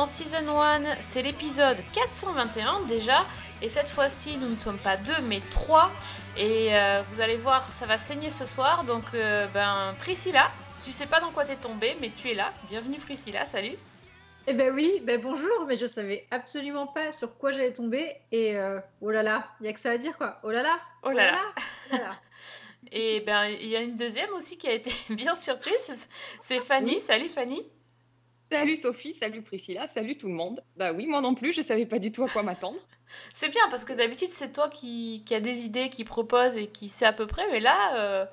dans Season 1, c'est l'épisode 421 déjà, et cette fois-ci nous ne sommes pas deux mais trois, et euh, vous allez voir ça va saigner ce soir, donc euh, ben Priscilla, tu sais pas dans quoi t'es tombée mais tu es là, bienvenue Priscilla, salut. Eh ben oui, ben bonjour, mais je savais absolument pas sur quoi j'allais tomber. Et euh, oh là là, il y a que ça à dire quoi. Oh là là, Oh là là. oh là là. Et ben il y a une deuxième aussi qui a été bien surprise, c'est Fanny, salut Fanny Salut Sophie, salut Priscilla, salut tout le monde. Bah oui, moi non plus, je savais pas du tout à quoi m'attendre. C'est bien parce que d'habitude c'est toi qui, qui a des idées, qui propose et qui sait à peu près, mais là euh,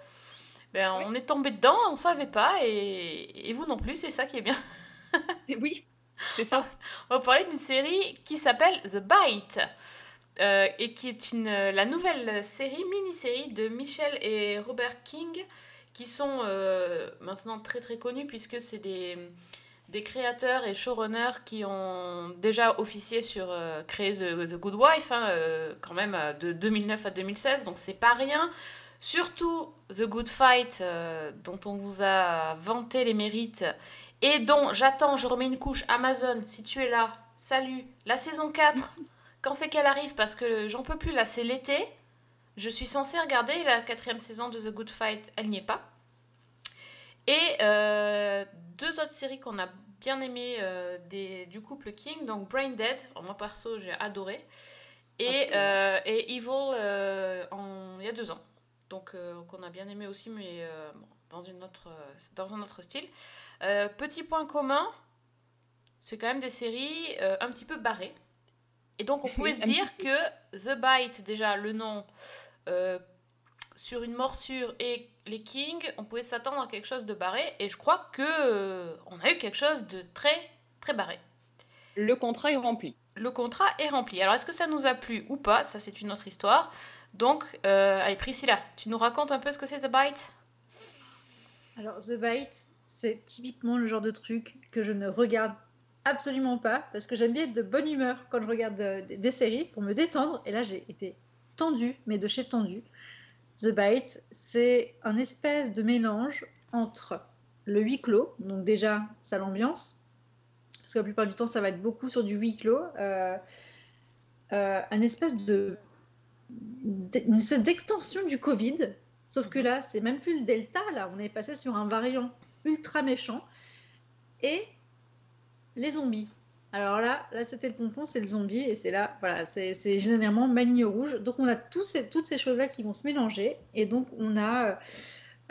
ben, on est tombé dedans, on savait pas et, et vous non plus, c'est ça qui est bien. Et oui, c'est ça. On va parler d'une série qui s'appelle The Bite euh, et qui est une, la nouvelle série, mini-série de Michel et Robert King qui sont euh, maintenant très très connus puisque c'est des, des créateurs et showrunners qui ont déjà officié sur euh, créer The, The Good Wife hein, euh, quand même euh, de 2009 à 2016 donc c'est pas rien. Surtout The Good Fight euh, dont on vous a vanté les mérites et dont j'attends, je remets une couche Amazon, si tu es là, salut, la saison 4, quand c'est qu'elle arrive Parce que j'en peux plus, là c'est l'été, je suis censée regarder la quatrième saison de The Good Fight, elle n'y est pas. Et euh, deux autres séries qu'on a bien aimées euh, des, du couple King, donc Brain Dead, moi perso j'ai adoré, et, euh, et Evil en, il y a deux ans, donc qu'on a bien aimé aussi, mais bon, dans, une autre, dans un autre style. Petit point commun, c'est quand même des séries un petit peu barrées. Et donc on pouvait se dire que The Bite, déjà le nom, euh, sur une morsure et les Kings, on pouvait s'attendre à quelque chose de barré. Et je crois que euh, on a eu quelque chose de très très barré. Le contrat est rempli. Le contrat est rempli. Alors est-ce que ça nous a plu ou pas? Ça c'est une autre histoire. Donc, euh, allez Priscilla, tu nous racontes un peu ce que c'est The Bite? Alors The Bite, c'est typiquement le genre de truc que je ne regarde absolument pas parce que j'aime bien être de bonne humeur quand je regarde euh, des, des séries pour me détendre et là j'ai été tendue, mais de chez tendue. The Bite, c'est un espèce de mélange entre le huis clos, donc déjà ça l'ambiance, parce que la plupart du temps ça va être beaucoup sur du huis clos, euh, euh, un espèce de une espèce d'extension du Covid, sauf que là c'est même plus le Delta, là on est passé sur un variant ultra méchant et les zombies. Alors là, là c'était le pompon, c'est le zombie, et c'est là, voilà, c'est généralement Manille Rouge. Donc on a tous ces- toutes ces choses-là qui vont se mélanger, et donc on a euh,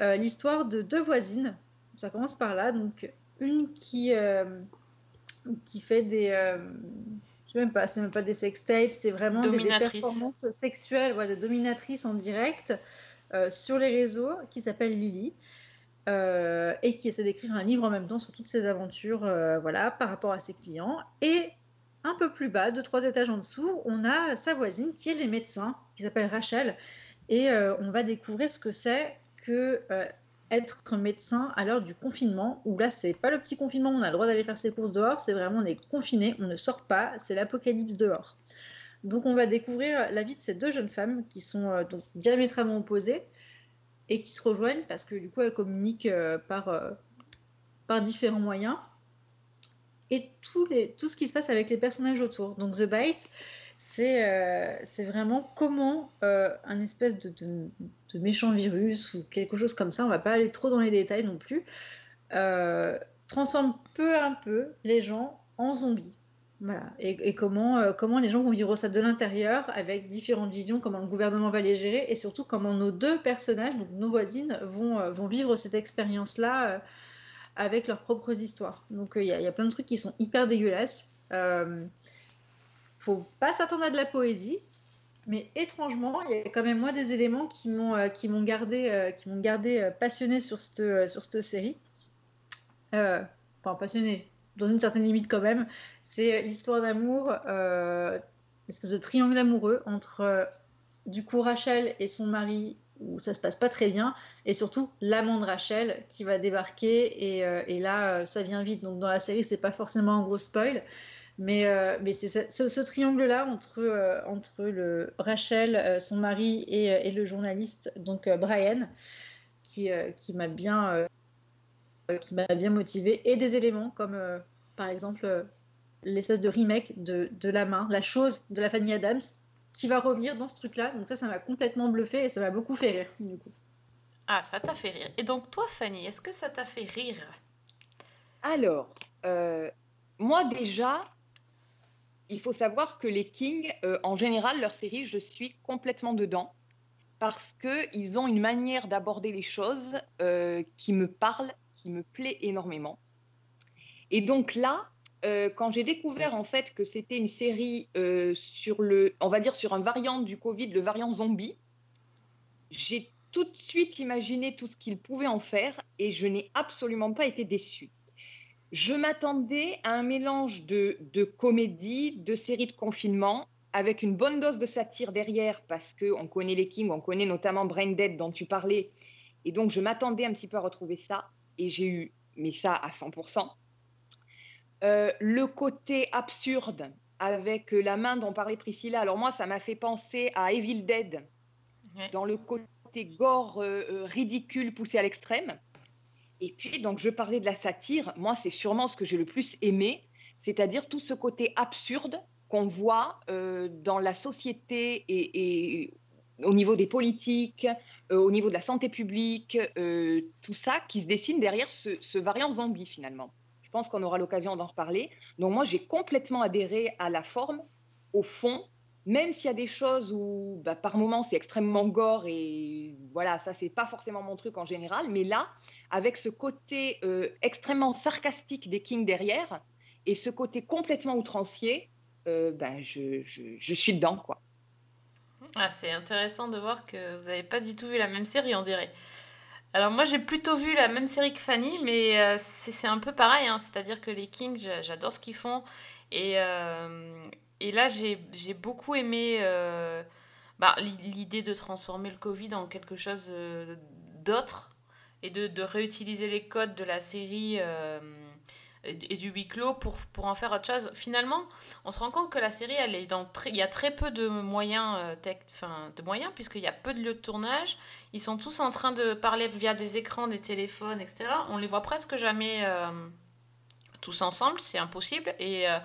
euh, l'histoire de deux voisines. Ça commence par là, donc une qui, euh, qui fait des. euh, je sais même pas, c'est même pas des sextapes, c'est vraiment des- performances sexuelles, voilà, de dominatrice en direct sur les réseaux, qui s'appelle Lily euh, et qui essaie d'écrire un livre en même temps sur toutes ses aventures euh, voilà, par rapport à ses clients. Et un peu plus bas, deux, trois étages en dessous, on a sa voisine qui est les médecins, qui s'appelle Rachel. Et euh, on va découvrir ce que c'est que être médecin à l'heure du confinement, où là, c'est pas le petit confinement, on a le droit d'aller faire ses courses dehors, c'est vraiment on est confiné, on ne sort pas, c'est l'apocalypse dehors. Donc on va découvrir la vie de ces deux jeunes femmes qui sont donc diamétralement opposées et qui se rejoignent parce que du coup elles communiquent euh, par, euh, par différents moyens et tout, les, tout ce qui se passe avec les personnages autour. Donc The Bite, c'est euh, vraiment comment un espèce de, méchant virus ou quelque chose comme ça, on va pas aller trop dans les détails non plus, transforme peu à peu les gens en zombies. Et, euh, comment les gens vont vivre ça de l'intérieur avec différentes visions, comment le gouvernement va les gérer et surtout comment nos deux personnages, nos voisines, vont, euh, vont vivre cette expérience-là euh, avec leurs propres histoires. Donc il y, a- il plein de trucs qui sont hyper dégueulasses. Euh, faut pas s'attendre à de la poésie, mais étrangement, il y a quand même moi des éléments qui m'ont gardé qui m'ont gardé passionnée sur cette sur cette série. Enfin passionnée dans une certaine limite quand même. C'est l'histoire d'amour, euh, espèce de triangle amoureux entre euh, du coup Rachel et son mari où ça se passe pas très bien, et surtout l'amant de Rachel qui va débarquer, et, euh, là, euh, ça vient vite. Donc dans la série, c'est pas forcément un gros spoil, mais, mais c'est ce, triangle-là entre, entre le Rachel, son mari, et, et le journaliste, donc Brian, qui, qui m'a bien, qui m'a bien motivé, et des éléments comme euh, par exemple euh, l'espèce de remake de, de la main, la chose de la famille Adams, qui va revenir dans ce truc-là. Donc ça, ça m'a complètement bluffé et ça m'a beaucoup fait rire. Du coup. Ah, ça t'a fait rire. Et donc, toi, Fanny, est-ce que ça t'a fait rire? Alors, euh, moi déjà, il faut savoir que les Kings, euh, en général, leur série, je suis complètement dedans parce qu'ils ont une manière d'aborder les choses euh, qui me parle, qui me plaît énormément. Et donc là, euh, quand j'ai découvert en fait que c'était une série euh, sur le, on va dire sur un variant du Covid, le variant zombie, j'ai tout de suite imaginé tout ce qu'ils pouvaient en faire et je n'ai absolument pas été déçue. Je m'attendais à un mélange de, de comédie, de série de confinement, avec une bonne dose de satire derrière, parce qu'on connaît les Kings, on connaît notamment Brain Dead dont tu parlais, et donc je m'attendais un petit peu à retrouver ça, et j'ai eu, mais ça à 100%. Euh, le côté absurde, avec la main dont parlait Priscilla, alors moi ça m'a fait penser à Evil Dead, Ouais. dans le côté gore euh, euh, ridicule poussé à l'extrême. Et puis, donc, je parlais de la satire. Moi, c'est sûrement ce que j'ai le plus aimé, c'est-à-dire tout ce côté absurde qu'on voit euh, dans la société et, et au niveau des politiques, euh, au niveau de la santé publique, euh, tout ça qui se dessine derrière ce, variant zombie, finalement. Je pense qu'on aura l'occasion d'en reparler. Donc, moi, j'ai complètement adhéré à la forme, au fond, même s'il y a des choses où, bah, par moments, c'est extrêmement gore et voilà, ça, c'est pas forcément mon truc en général. Mais là, avec ce côté euh, extrêmement sarcastique des Kings derrière et ce côté complètement outrancier, ben, je, je, je suis dedans, quoi. Ah, c'est intéressant de voir que vous n'avez pas du tout vu la même série, on dirait. Alors moi j'ai plutôt vu la même série que Fanny, mais euh, c'est un peu pareil, hein. c'est-à-dire que les Kings, j'a- j'adore ce qu'ils font. Et, euh, là j'ai beaucoup aimé euh, bah, l'i- l'idée de transformer le Covid en quelque chose d'autre et de, réutiliser les codes de la série et du huis clos pour, pour en faire autre chose. Finalement, on se rend compte que la série, elle est dans il y a très peu de moyens, euh, de moyens puisqu'il y a peu de lieux de tournage. Ils sont tous en train de parler via des écrans, des téléphones, etc. On les voit presque jamais euh, tous ensemble, c'est impossible. Et, euh,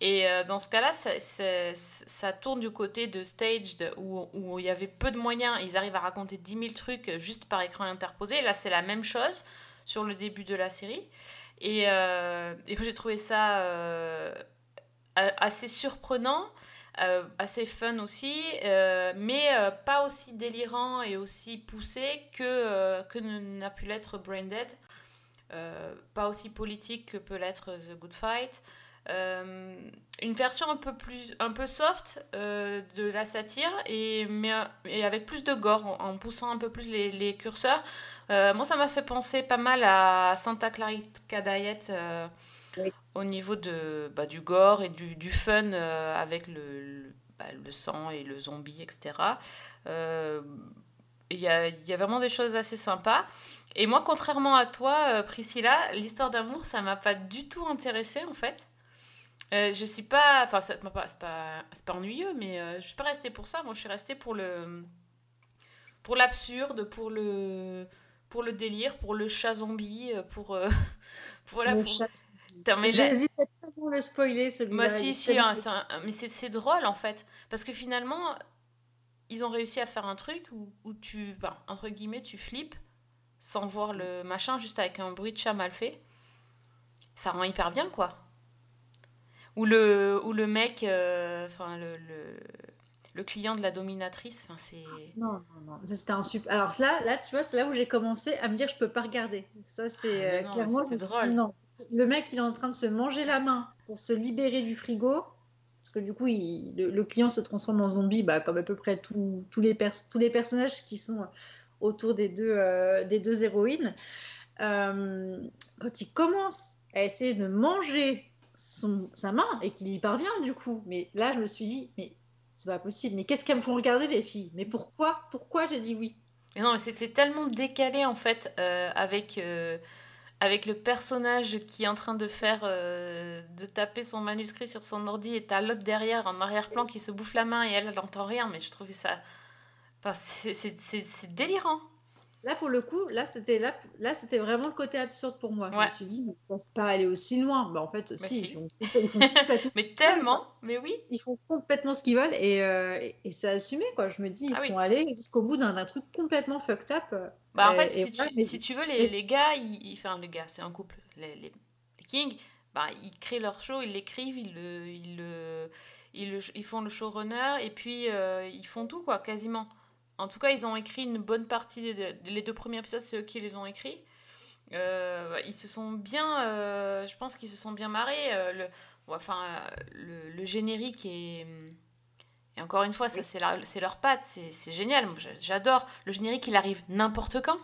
et euh, dans ce cas-là, ça, tourne du côté de Staged où, où il y avait peu de moyens. Ils arrivent à raconter 10 000 trucs juste par écran interposé. Là, c'est la même chose sur le début de la série. Et, euh, et j'ai trouvé ça euh, assez surprenant, euh, assez fun aussi, mais pas aussi délirant et aussi poussé que, que n'a pu l'être Braindead. Euh, pas aussi politique que peut l'être The Good Fight. Une version un peu plus un peu soft de la satire et mais et avec plus de gore en, en poussant un peu plus les, les curseurs Euh, moi ça m'a fait penser pas mal à Santa Clarita Diet euh, Oui. au niveau de bah, du gore et du, du fun euh, avec le, le, bah, le sang et le zombie etc il y a, y a vraiment des choses assez sympas et moi contrairement à toi Priscilla l'histoire d'amour ça m'a pas du tout intéressée en fait je suis pas. Enfin, pas- c'est pas, c'est pas ennuyeux, mais je suis pas restée pour ça. Moi, je suis restée pour le. Pour l'absurde, pour le. Pour le délire, pour le chat zombie, euh, pour. euh, voilà. Le pour- chat. J'hésite à tellement le spoiler celui-là. Si, si, tellement- hein, c'est un- mais c'est drôle en fait. Parce que finalement, ils ont réussi à faire un truc où, où tu. bah, entre guillemets, tu flippes sans voir le machin, juste avec un bruit de chat mal fait. Ça rend hyper bien, quoi. Ou le, ou le mec, euh, enfin, le, le, le client de la dominatrice, enfin, c'est. Non, non, non. C'était un super. Alors là, là, tu vois, c'est là où j'ai commencé à me dire je peux pas regarder. Ça, c'est Ah, euh, clairement, je c'était me suis drôle. dit non. Le mec, il est en train de se manger la main pour se libérer du frigo. Parce que du coup, il- le, le client se transforme en zombie, bah, comme à peu près les, tous les personnages qui sont autour des deux, euh, des deux héroïnes. Euh, quand il commence à essayer de manger son, sa main et qu'il y parvient du coup, mais là, je me suis dit, mais c'est pas possible. Mais qu'est-ce qu'elles me font regarder les filles? Mais pourquoi? Pourquoi j'ai dit oui? Mais non, c'était tellement décalé en fait euh, avec, euh, avec le personnage qui est en train de faire euh, de taper son manuscrit sur son ordi et t'as l'autre derrière en arrière-plan qui se bouffe la main et elle, elle n'entend rien. Mais je trouvais ça. Enfin, c'est délirant. Là, pour le coup, là, c'était là, là, c'était vraiment le côté absurde pour moi. Je me suis dit, ils peuvent pas aller aussi loin. Bah, en fait, si, si. Ils, font, ils font complètement, Mais tellement, mais oui. ils font complètement ce qu'ils veulent et, euh, et, et c'est assumé, quoi. Je me dis, ils Ah oui. sont allés jusqu'au bout d'un truc complètement fucked up. Bah, en fait, si, voilà, tu, mais- si tu veux, les, les gars, ils, ils- enfin, les gars, c'est un couple, les, les, les Kings, bah, ils créent leur show, ils l'écrivent, ils, le, ils, le, ils, le- ils font le showrunner, et puis euh, ils font tout, quoi, quasiment. En tout cas, ils ont écrit une bonne partie, des, les deux premiers épisodes, c'est eux qui les ont écrits. Euh, ils se sont bien, euh, je pense qu'ils se sont bien marrés. euh, le, enfin, le, le générique est... Et encore une fois, ça c'est leur patte, c'est génial. J'adore. Le générique, il arrive n'importe quand.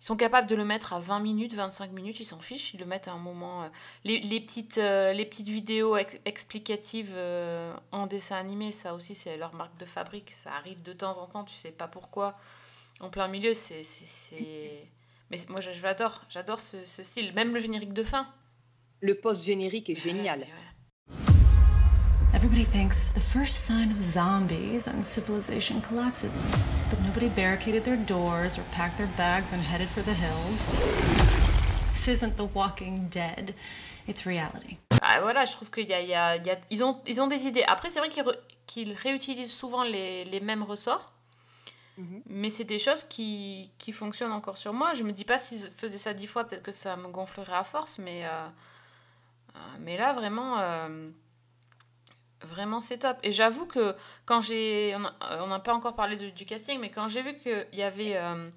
Ils sont capables de le mettre à 20 minutes, 25 minutes, ils s'en fichent, ils le mettent à un moment. euh, Les, les petites, euh, les petites vidéos ex- explicatives euh, en dessin animé, ça aussi, c'est leur marque de fabrique. Ça arrive de temps en temps, tu sais pas pourquoi. En plein milieu, c'est. Mais moi, je- j'adore, j'adore ce, ce style. Même le générique de fin. Le post-générique est génial. Ouais, ouais. Everybody thinks the first sign of zombies and civilization collapses. But nobody barricaded their doors or packed their bags and headed for the hills. This isn't The Walking Dead, it's reality. Ah, voilà, je trouve qu'il y a, y a- y a- ils, ont, ils ont des idées. Après, c'est vrai qu'ils re- qu'ils réutilisent souvent les, les mêmes ressorts. Mhm. Mais c'est des choses qui, qui fonctionnent encore sur moi. Je me dis pas s'ils faisaient ça dix fois, peut-être que ça me gonflerait à force. Mais, euh, euh, mais là, vraiment, euh, vraiment c'est top. Et j'avoue que quand j'ai. On n'a pas encore parlé de- du casting, mais quand j'ai vu qu'il y avait euh,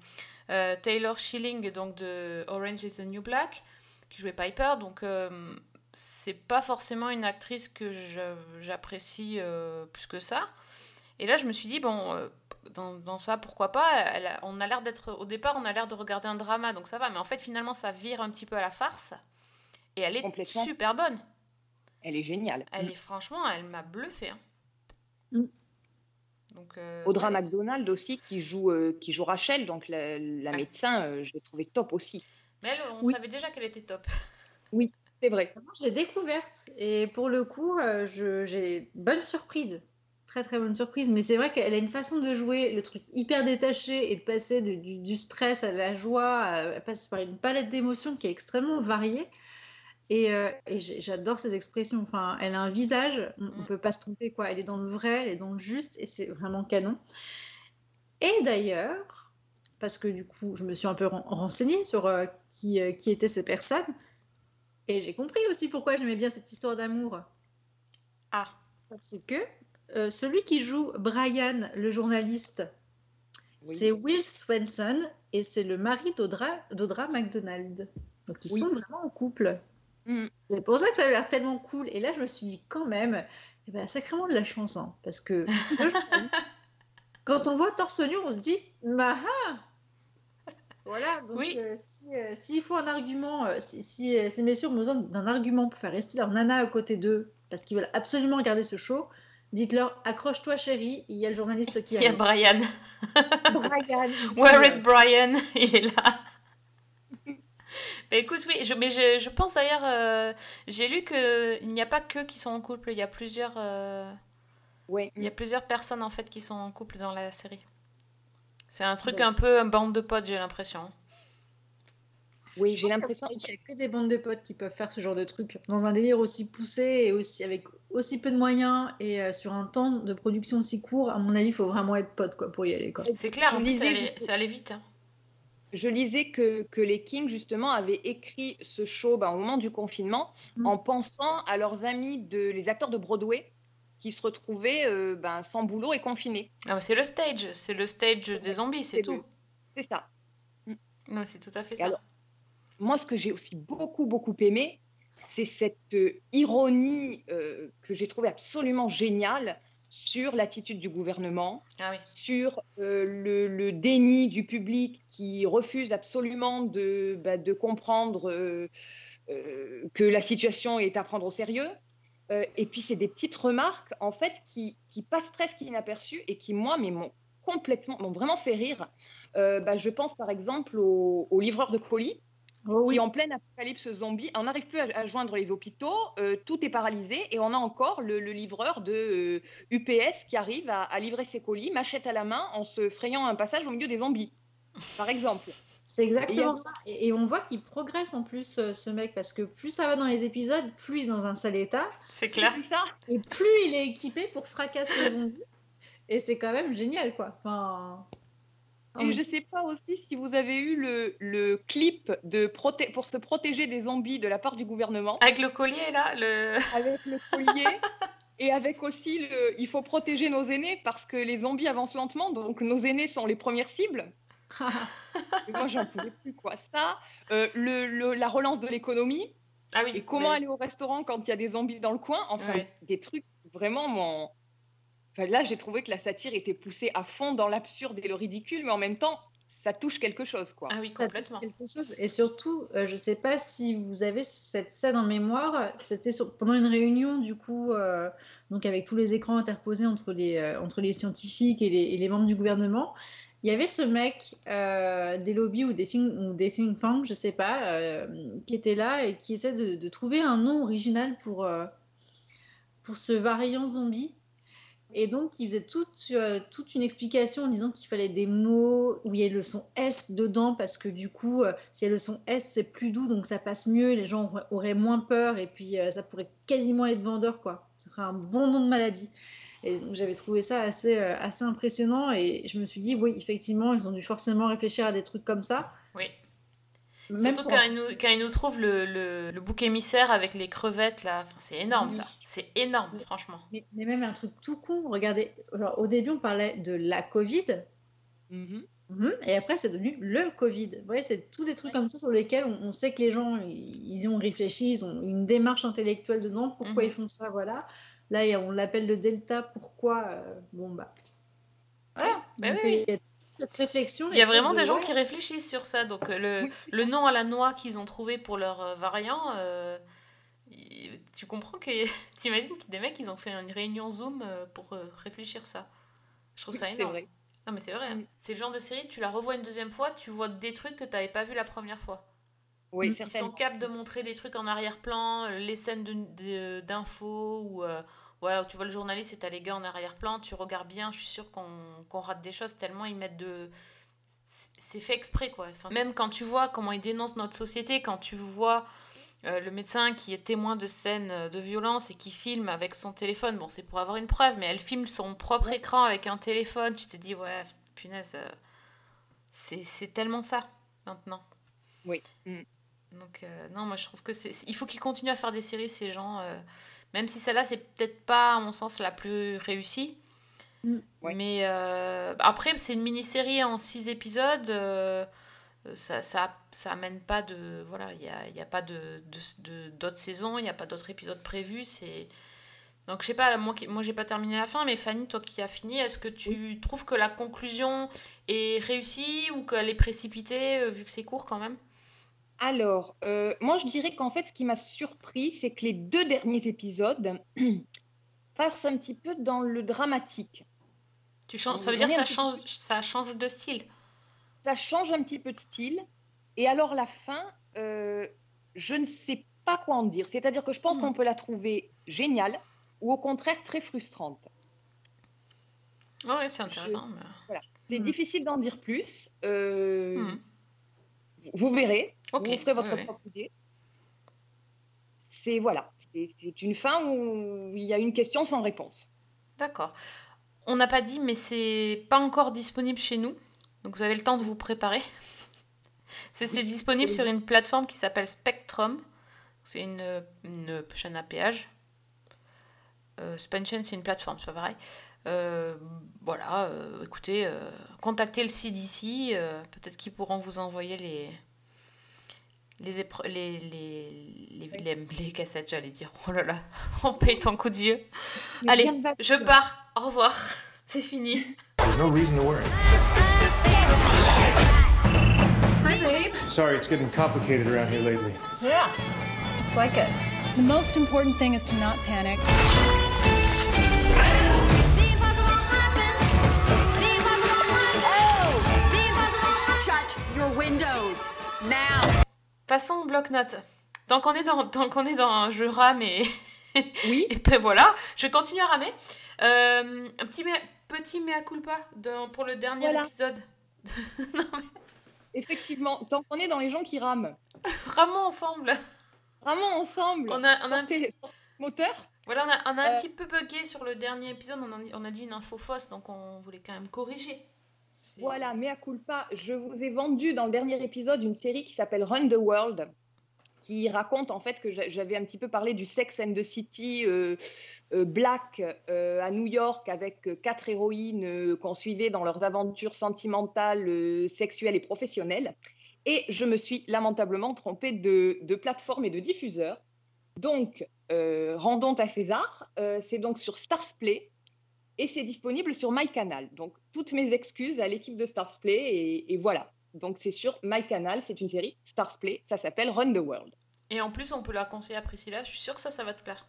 euh, Taylor Schilling donc de Orange is the New Black, qui jouait Piper, donc. euh, c'est pas forcément une actrice que j'apprécie euh, plus que ça. Et là, je me suis dit, bon, euh, dans, dans ça, pourquoi pas? Elle a- On a l'air d'être. Au départ, on a l'air de regarder un drama, donc ça va. Mais en fait, finalement, ça vire un petit peu à la farce. Et elle est super bonne. Elle est géniale. Elle est franchement, elle m'a bluffé. hein. Mm. Donc, euh, Audra. McDonald aussi, qui joue, euh, qui joue Rachel, donc la, médecin, euh, je l'ai trouvée top aussi. Mais elle, on Oui. savait déjà qu'elle était top. C'est vrai. L'ai découverte et pour le coup, euh, je- j'ai bonne surprise. Très très bonne surprise, mais c'est vrai qu'elle a une façon de jouer le truc hyper détaché et de passer de- du, du stress à la joie, à- elle passe par une palette d'émotions qui est extrêmement variée. Et, euh, et j'adore ses expressions. Enfin, elle a un visage, on, on Mm. peut pas se tromper quoi. Elle est dans le vrai, elle est dans le juste, et c'est vraiment canon. Et d'ailleurs, parce que du coup, je me suis un peu ren- renseignée sur euh, qui, euh, qui étaient ces personnes, et j'ai compris aussi pourquoi j'aimais bien cette histoire d'amour. Ah, Parce que celui qui joue Brian, le journaliste, Oui. c'est Will Swenson et c'est le mari d'Audra, d'Audra McDonald. Donc ils Oui. sont vraiment en couple. Mm. C'est pour ça que ça a l'air tellement cool. Et là, je me suis dit quand même, eh ben, sacrément de la chance. hein, parce que quand on voit torse nu, on se dit, Maha Voilà, donc Oui. euh, si, euh, s'il faut un argument, euh, si, si, euh, ces messieurs ont besoin d'un argument pour faire rester leur nana à côté d'eux, parce qu'ils veulent absolument regarder ce show, dites-leur accroche-toi chérie, il y a le journaliste qui il y a arrive. Brian. Brian. Where is Brian? Il est là. Bah, écoute, oui, je, mais je, je pense d'ailleurs, euh, j'ai lu qu'il n'y a pas que qui sont en couple, il y a plusieurs, euh, Ouais. il y a plusieurs personnes en fait qui sont en couple dans la série. C'est un truc Ouais. un peu un bande de potes, j'ai l'impression. Oui, j'ai l'impression. qu'il n'y a que des bandes de potes qui peuvent faire ce genre de truc dans un délire aussi poussé et aussi avec aussi peu de moyens et euh, sur un temps de production aussi court. À mon avis, il faut vraiment être pote quoi pour y aller. Quoi. C'est clair, en plus, c'est allé vite. hein. Je lisais que, que les Kings, justement, avaient écrit ce show ben, au moment du confinement Mm. en pensant à leurs amis, de, les acteurs de Broadway, qui se retrouvaient euh, ben, sans boulot et confinés. Mais c'est le stage, c'est le stage des zombies, c'est tout. C'est ça. Non, c'est tout à fait Et ça. alors- Moi, ce que j'ai aussi beaucoup, beaucoup aimé, c'est cette euh, ironie euh, que j'ai trouvée absolument géniale sur l'attitude du gouvernement, Ah oui. sur euh, le, le déni du public qui refuse absolument de, bah, de comprendre euh, euh, que la situation est à prendre au sérieux. Et puis, c'est des petites remarques, en fait, qui, qui passent presque inaperçues et qui, moi, m'ont complètement, m'ont vraiment fait rire. Bah, je pense par exemple aux au livreurs de colis Oh oui. qui, en pleine apocalypse zombie, on n'arrive plus à, à joindre les hôpitaux, euh, tout est paralysé et on a encore le, le livreur de euh, UPS qui arrive à, à livrer ses colis, machette à la main, en se frayant un passage au milieu des zombies, par exemple. C'est exactement Et- ça. Et, et on voit qu'il progresse en plus, euh, ce mec, parce que plus ça va dans les épisodes, plus il est dans un sale état, C'est clair. Et plus il est équipé pour fracasser les zombies. Et c'est quand même génial, quoi. Enfin... Et mais je sais pas aussi si vous avez eu le, le clip de proté- pour se protéger des zombies de la part du gouvernement, Avec le collier là, le. avec le collier et avec aussi le il faut protéger nos aînés parce que les zombies avancent lentement, donc nos aînés sont les premières cibles. Et moi, j'en pouvais plus, quoi. Ça, euh, le, le- la relance de l'économie Ah oui. et comment mais- aller au restaurant quand il y a des zombies dans le coin, enfin, Ouais. des trucs vraiment. Mon... Enfin, là, j'ai trouvé que la satire était poussée à fond dans l'absurde et le ridicule, mais en même temps, ça touche quelque chose, quoi. Ah oui, ça complètement. touche quelque chose. Et surtout, euh, je sais pas si vous avez cette scène en mémoire, c'était sur- pendant une réunion, du coup, euh, donc avec tous les écrans interposés entre les, euh, entre les scientifiques et les, et les membres du gouvernement. Il y avait ce mec euh, des lobbies ou des think, ou des think tanks, je sais pas, euh, qui était là et qui essaie de, de trouver un nom original pour, euh, pour ce variant zombie. Et donc, il faisait toute, euh, toute une explication en disant qu'il fallait des mots où il y ait le son S dedans, parce que du coup, euh, s'il y a le son S, c'est plus doux, donc ça passe mieux, les gens auraient, moins peur, et puis euh, ça pourrait quasiment être vendeur, quoi. Ça ferait un bon nom de maladie. Et donc, j'avais trouvé ça assez, assez impressionnant, et je me suis dit, oui, effectivement, ils ont dû forcément réfléchir à des trucs comme ça. Oui. Même Surtout pour- quand ils, nous, quand nous trouvent le, le, le bouc émissaire avec les crevettes là. Enfin, c'est énorme Oui. ça. C'est énorme, franchement. Mais, mais même un truc tout con, regardez, genre, au début, on parlait de la Covid, Mhm. Mhm. Et après, c'est devenu le Covid. Vous voyez, c'est tous des trucs comme ça sur lesquels on, on sait que les gens, ils ils y ont réfléchi, ils ont une démarche intellectuelle dedans. Pourquoi Mhm. ils font ça Voilà. Là, il on l'appelle le Delta. Pourquoi euh, Bon, bah. Voilà. bah Donc, oui, il y a toute cette réflexion. Il y a l'espèce vraiment de, des gens ouais, qui réfléchissent sur ça. Donc euh, le, le nom à la noix qu'ils ont trouvé pour leur euh, variant, euh, tu comprends que t'imagines que des mecs ils ont fait une réunion Zoom pour réfléchir ça. Je trouve ça énorme. vrai. Non mais c'est vrai. hein. C'est le genre de série, tu la revois une deuxième fois, tu vois des trucs que t'avais pas vu la première fois. Oui, Ils sont capables de montrer des trucs en arrière-plan, les scènes d'infos ou euh, ouais, tu vois le journaliste et t'as les gars en arrière-plan, tu regardes bien, je suis sûre qu'on qu'on rate des choses tellement ils mettent de c'est fait exprès quoi. Enfin, même quand tu vois comment ils dénoncent notre société, quand tu vois euh, le médecin qui est témoin de scènes euh, de violence et qui filme avec son téléphone, bon c'est pour avoir une preuve, mais elle filme son propre écran avec un téléphone, tu te dis ouais punaise, euh, c'est tellement ça maintenant. Oui. Donc, euh, non, moi je trouve que c'est. c'est- Il faut qu'ils continuent à faire des séries, ces gens. Même si celle-là, c'est peut-être pas, à mon sens, la plus réussie. Mm. Ouais. Mais euh, après, c'est une mini-série en six épisodes. euh, ça, ça, ça amène pas de. Voilà, il n'y a, y a pas de, d'autres saisons, il n'y a pas d'autres épisodes prévus. C'est. Donc, je sais pas, moi, moi j'ai pas terminé la fin, mais Fanny, toi qui as fini, est-ce que tu trouves que la conclusion est réussie ou qu'elle est précipitée, euh, vu que c'est court quand même? Alors, euh, moi, je dirais qu'en fait, ce qui m'a surpris, c'est que les deux derniers épisodes passent un petit peu dans le dramatique. Tu changes, On ça veut dire que ça change, ça change de style. Ça change un petit peu de style. Et alors, la fin, euh, je ne sais pas quoi en dire. C'est-à-dire que je pense Hmm. qu'on peut la trouver géniale ou au contraire très frustrante. Ouais, c'est intéressant. mais- C'est Hmm. difficile d'en dire plus. Euh, Hmm. Vous verrez. Ok, Vous ferez votre ouais, propre idée. C'est voilà, c'est une fin où il y a une question sans réponse. D'accord. On n'a pas dit, mais c'est pas encore disponible chez nous. Donc vous avez le temps de vous préparer. C'est disponible sur une plateforme qui s'appelle Spectrum. C'est une, une chaîne à péage. Euh, c'est pas une chaîne, c'est une plateforme, c'est pas pareil. Euh, voilà, euh, écoutez, euh, contactez le CDC, peut-être qu'ils pourront vous envoyer les les, épre- les, les, les, les, les, cassettes, j'allais dire. Oh là là, on paye ton coup de vieux. Mais Allez, je pars. Au revoir. C'est fini. There's no reason to worry. Hi, babe. Sorry, it's getting complicated around here lately. Yeah, it's like it. The most important thing is to not panic. The impossible will happen. The impossible will happen. Oh! The impossible will happen. Shut your windows now. Passons au bloc-notes. Tant qu'on est dans, tant qu'on est dans je rame et, Oui. et ben voilà, je continue à ramer. Euh, un petit mea, petit mea culpa de- pour le dernier Voilà. épisode. non, mais Effectivement, tant qu'on est dans les gens qui rament, ramons ensemble. vraiment ensemble, On a, on a un petit, moteur. voilà, on a, on a un Euh. petit peu bugué sur le dernier épisode. On, en- on a dit une info fausse, donc on voulait quand même corriger. Voilà, mea culpa, je vous ai vendu dans le dernier épisode une série qui s'appelle Run the World, qui raconte en fait que j'a- j'avais un petit peu parlé du Sex and the City euh, euh, black euh, à New York avec quatre héroïnes qu'on suivait dans leurs aventures sentimentales, sexuelles et professionnelles. Et je me suis lamentablement trompée de, plateforme et de diffuseur. Donc, rendons à César, c'est donc sur Starsplay et c'est disponible sur MyCanal. Donc, toutes mes excuses à l'équipe de Starsplay et, et voilà. Donc, c'est sur MyCanal, c'est une série Starsplay, ça s'appelle Run the World. Et en plus, on peut la conseiller à Priscilla. Je suis sûre que ça, ça va te plaire.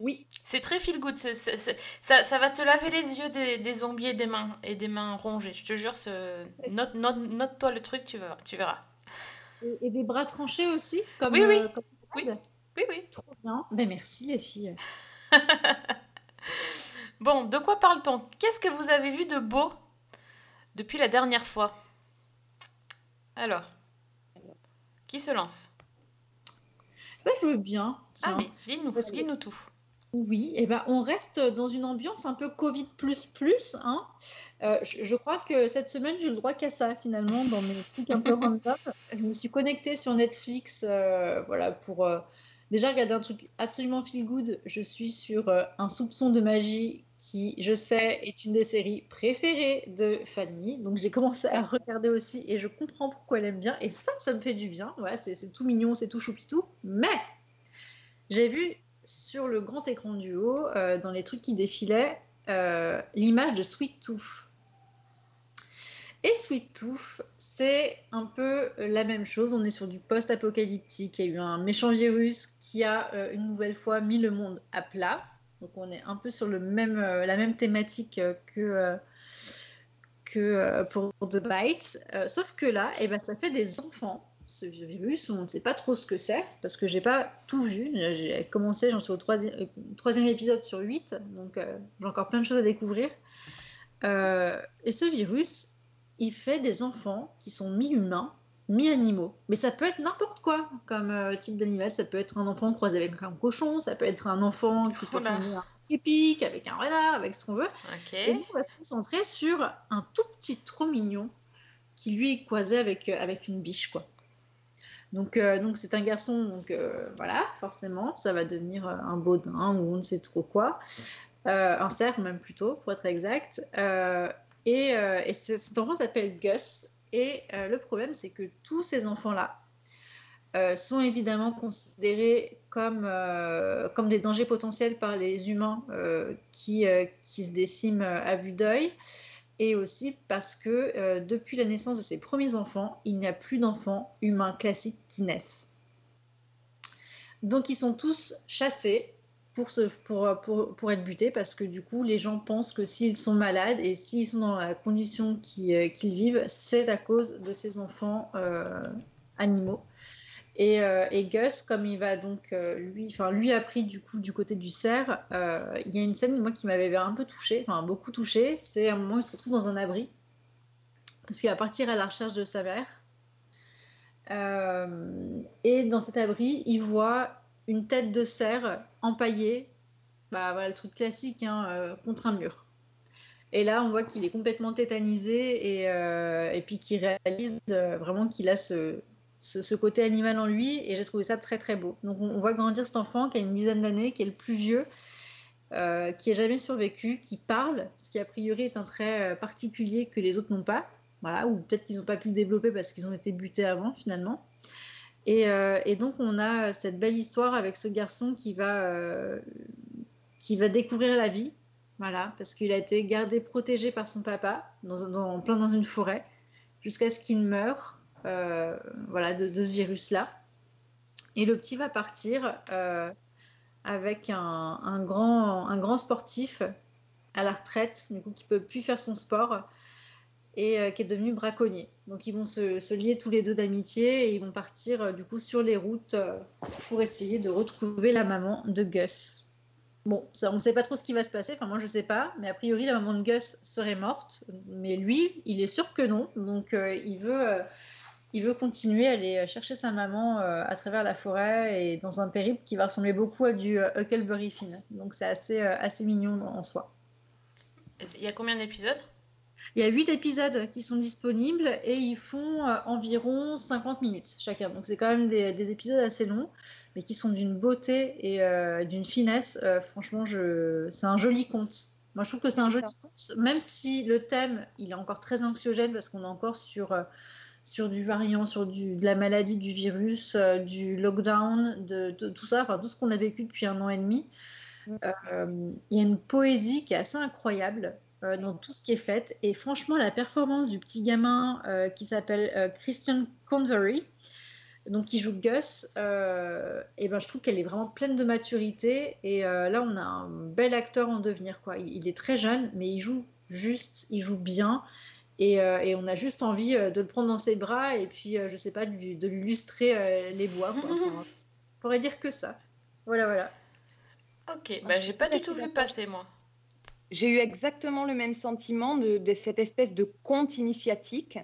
Oui, C'est très feel good. ça, ça va te laver les yeux des, des zombies et des mains, et des mains rongées. Je te jure, ce- note, note, note-toi le truc, tu verras. Tu verras. Et, et des bras tranchés aussi, comme. Oui, oui. euh, comme Oui. Fred. Oui, oui. Trop bien. Ben merci les filles. Bon, de quoi parle-t-on? Qu'est-ce que vous avez vu de beau depuis la dernière fois? Alors, qui se lance? Ben, je veux bien. Tiens. Allez, dis-nous, que- tout. Oui, et ben on reste dans une ambiance un peu Covid plus plus. Hein. Euh, je, je crois que cette semaine, j'ai le droit qu'à ça finalement dans mes trucs un peu random. Je me suis connectée sur Netflix euh, voilà, pour euh, déjà regarder un truc absolument feel good. Je suis sur Un soupçon de magie qui, je sais, est une des séries préférées de Fanny. Donc j'ai commencé à regarder aussi et je comprends pourquoi elle aime bien. Et ça, ça me fait du bien. C'est tout mignon, c'est tout choupitou. Mais j'ai vu sur le grand écran du haut, euh, dans les trucs qui défilaient, euh, l'image de Sweet Tooth. Et Sweet Tooth, c'est un peu la même chose. On est sur du post-apocalyptique. Il y a eu un méchant virus qui a euh, une nouvelle fois mis le monde à plat. Donc on est un peu sur le même, euh, la même thématique euh, que, euh, pour The Bite. Euh, sauf que là, eh ben, ça fait des enfants. Ce virus, on ne sait pas trop ce que c'est, parce que j'ai pas tout vu. J'ai commencé, j'en suis au troisième, épisode sur 8, donc j'ai encore plein de choses à découvrir. Et ce virus, il fait des enfants qui sont mi-humains, mi-animaux. Mais ça peut être n'importe quoi comme euh, type d'animal. Ça peut être un enfant croisé avec un cochon, ça peut être un enfant qui peut à un épique, avec un renard, avec ce qu'on veut. Et nous, on va se concentrer sur un tout petit trop mignon qui lui est croisé avec, euh, avec une biche, quoi. Donc, euh, donc c'est un garçon, donc voilà, forcément, ça va devenir un baudin ou on ne sait trop quoi. Un cerf, même plutôt, pour être exact. Et et ce- cet enfant s'appelle Gus. Et euh, le problème, c'est que tous ces enfants-là euh, sont évidemment considérés comme, euh, comme des dangers potentiels par les humains qui, qui se déciment à vue d'œil. Et aussi parce que depuis la naissance de ses premiers enfants, il n'y a plus d'enfants humains classiques qui naissent. Donc ils sont tous chassés pour, être butés parce que du coup les gens pensent que s'ils sont malades et s'ils sont dans la condition euh, qu'ils vivent, c'est à cause de ces enfants euh, animaux. Et, euh, et Gus, comme il va donc, lui, enfin lui a pris du coup du côté du cerf, il y a une scène moi qui m'avait un peu touchée, enfin beaucoup touchée, c'est un moment où il se retrouve dans un abri parce qu'il va partir à la recherche de sa mère. Et dans cet abri, il voit une tête de cerf empaillée, bah voilà le truc classique, hein, euh, contre un mur. Et là, on voit qu'il est complètement tétanisé et, euh, et puis qu'il réalise euh, vraiment qu'il a ce, ce, côté animal en lui. Et j'ai trouvé ça très très beau. Donc on, voit grandir cet enfant qui a une dizaine d'années, qui est le plus vieux, qui n'a jamais survécu, qui parle, ce qui a priori est un trait particulier que les autres n'ont pas. Voilà, ou peut-être qu'ils n'ont pas pu le développer parce qu'ils ont été butés avant finalement. Et, euh, et donc on a cette belle histoire avec ce garçon qui va, euh, qui va découvrir la vie, voilà, parce qu'il a été gardé, protégé par son papa, dans, dans, en plein dans une forêt, jusqu'à ce qu'il meure, euh, voilà, de, ce virus-là. Et le petit va partir euh, avec un, grand, un grand sportif à la retraite, du coup qui peut plus faire son sport et euh, qui est devenu braconnier. Donc ils vont se, lier tous les deux d'amitié et ils vont partir euh, du coup sur les routes euh, pour essayer de retrouver la maman de Gus. Bon, on ne sait pas trop ce qui va se passer, enfin moi je sais pas, mais a priori la maman de Gus serait morte, mais lui, il est sûr que non, donc il veut... il veut continuer à aller chercher sa maman à travers la forêt et dans un périple qui va ressembler beaucoup à du Huckleberry Finn. Donc c'est assez, assez mignon en soi. Il y a combien d'épisodes? Il y a 8 épisodes qui sont disponibles et ils font euh, environ 50 minutes chacun. Donc c'est quand même des, des épisodes assez longs, mais qui sont d'une beauté et euh, d'une finesse. Euh, franchement, je... c'est un joli conte. Moi, je trouve que c'est un joli conte, même si le thème, il est encore très anxiogène parce qu'on est encore sur, euh, sur du variant, sur du, de la maladie, du virus, euh, du lockdown, de, de tout ça, enfin tout ce qu'on a vécu depuis un an et demi. Euh, Il y a une poésie qui est assez incroyable euh, dans tout ce qui est fait. Et franchement, la performance du petit gamin euh, qui s'appelle euh, Christian Convery, donc qui joue Gus, et ben, je trouve qu'elle est vraiment pleine de maturité. Et là, on a un bel acteur en devenir. Quoi. Il, il est très jeune, mais il joue juste, il joue bien. Et, et on a juste envie de le prendre dans ses bras et puis, je sais pas, de lui, de lui lustrer les bois. Quoi. Enfin, on pourrait dire que ça. Voilà, voilà. Ok, bah j'ai pas du tout vu passer moi. J'ai eu exactement le même sentiment de, cette espèce de conte initiatique.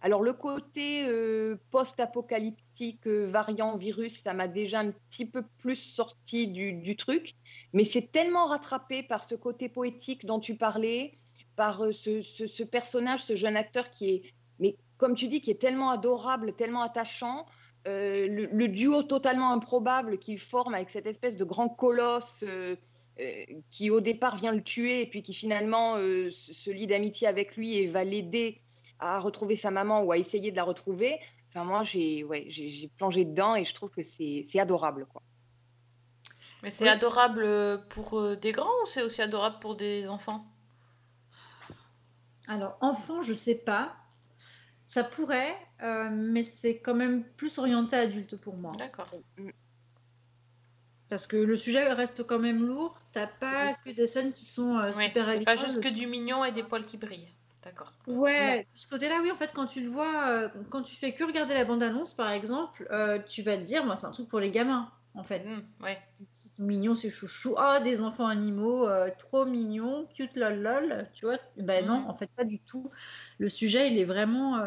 Alors le côté euh, post-apocalyptique, euh, variant virus, ça m'a déjà un petit peu plus sorti du, truc, mais c'est tellement rattrapé par ce côté poétique dont tu parlais, par euh, ce, personnage, ce jeune acteur qui est, mais comme tu dis, qui est tellement adorable, tellement attachant. Le, duo totalement improbable qu'il forme avec cette espèce de grand colosse qui au départ vient le tuer et puis qui finalement euh, se lie d'amitié avec lui et va l'aider à retrouver sa maman ou à essayer de la retrouver. Enfin, moi, j'ai ouais, j'ai plongé dedans et je trouve que c'est adorable. Quoi. Mais c'est Oui. adorable euh, pour euh, des grands ou c'est aussi adorable pour des enfants? Alors, enfant, je sais pas. Ça pourrait, euh, mais c'est quand même plus orienté adulte pour moi. D'accord. Parce que le sujet reste quand même lourd. T'as pas que des scènes qui sont euh, Ouais, super pas juste que du mignon et des poils qui brillent. D'accord. Ouais, de ce côté-là, oui, en fait, quand tu le vois, euh, quand tu fais que regarder la bande-annonce, par exemple, euh, tu vas te dire, moi, c'est un truc pour les gamins, en fait. Mm, ouais. C'est mignon, c'est chouchou. Ah, des enfants animaux, euh, trop mignons, cute lol lol, tu vois? Ben non, Mhm. en fait, pas du tout. Le sujet, il est vraiment,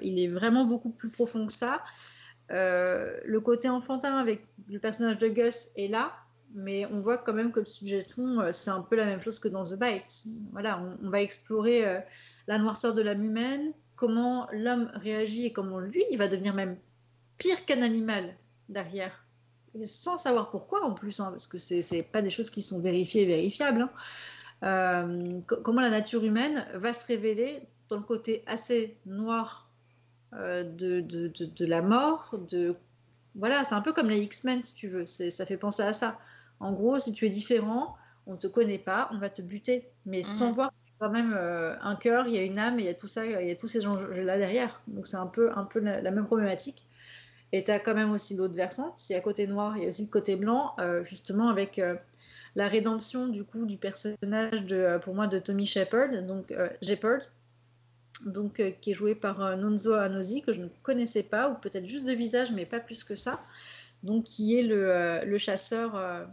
il est vraiment beaucoup plus profond que ça. Euh, le côté enfantin avec le personnage de Gus est là, mais on voit quand même que le sujet fond, euh, c'est un peu la même chose que dans The Bites. Voilà, on, va explorer euh, la noirceur de l'âme humaine, comment l'homme réagit et comment lui, il va devenir même pire qu'un animal derrière. Et sans savoir pourquoi en plus, hein, parce que c'est c'est pas des choses qui sont vérifiées et vérifiables. hein. Co- comment la nature humaine va se révéler dans le côté assez noir de, de, de, de la mort. De... Voilà, c'est un peu comme les X-Men si tu veux, C'est- ça fait penser à ça. En gros, si tu es différent, on te connaît pas, on va te buter, mais sans voir quand même euh, un cœur, il y a une âme, il y a tout ça, il y a tous ces enjeux-là derrière. Donc c'est un peu, un peu la, la même problématique. Et tu as quand même aussi l'autre versant, c'est à côté noir, il y a aussi le côté blanc, euh, justement avec euh, la rédemption du coup du personnage de, euh, pour moi, de Tommy Shepard, donc euh, Shepard, donc euh, qui est joué par euh, Nonzo Anosi que je ne connaissais pas, ou peut-être juste de visage, mais pas plus que ça. Donc qui est le, euh, le chasseur, euh,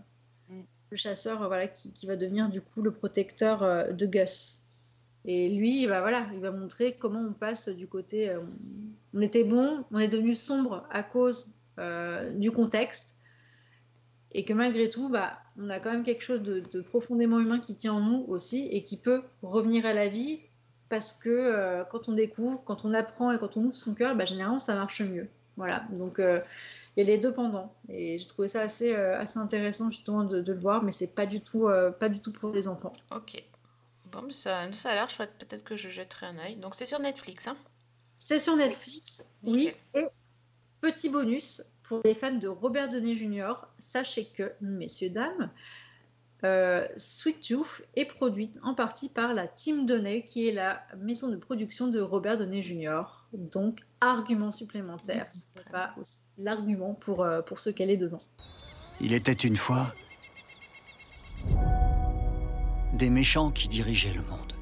Mm. le chasseur, voilà, qui, qui va devenir du coup le protecteur de Gus. Et lui, il va, voilà, il va montrer comment on passe du côté. on était bon, on est devenu sombre à cause du contexte. Et que malgré tout, bah, on a quand même quelque chose de, de profondément humain qui tient en nous aussi et qui peut revenir à la vie parce que euh, quand on découvre, quand on apprend et quand on ouvre son cœur, bah, généralement ça marche mieux. Voilà, donc euh, il y a les deux pendant. Et j'ai trouvé ça assez, euh, assez intéressant justement de, de le voir, mais c'est pas du tout, pas du tout pour les enfants. Ok. Bon, mais ça, ça a l'air chouette. Peut-être que je jetterai un œil. Donc c'est sur Netflix, hein C'est sur Netflix, oui. Et petit bonus pour les fans de Robert Downey Jr., sachez que, messieurs, dames, euh, Sweet Tooth est produite en partie par la Team Downey, qui est la maison de production de Robert Downey Jr. Donc, argument supplémentaire. Ce n'est pas aussi l'argument pour, euh, pour ce qu'elle est devant. Il était une fois des méchants qui dirigeaient le monde.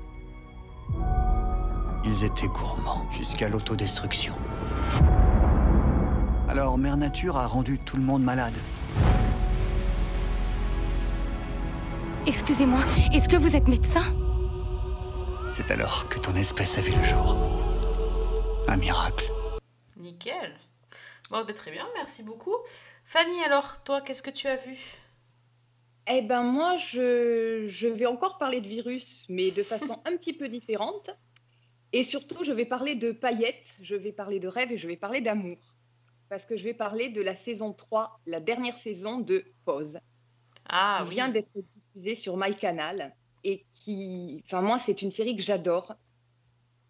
Ils étaient gourmands jusqu'à l'autodestruction. Alors Mère Nature a rendu tout le monde malade. Excusez-moi, est-ce que vous êtes médecin? C'est alors que ton espèce a vu le jour. Un miracle. Nickel. Bon, bah, très bien, merci beaucoup. Fanny, alors, toi, qu'est-ce que tu as vu? Eh ben moi, je, je vais encore parler de virus, mais de façon un petit peu différente. Et surtout, je vais parler de paillettes, je vais parler de rêves et je vais parler d'amour. Parce que je vais parler de la saison 3, la dernière saison de Pause, Ah, qui oui. vient d'être diffusée sur MyCanal. Et qui, enfin moi, c'est une série que j'adore.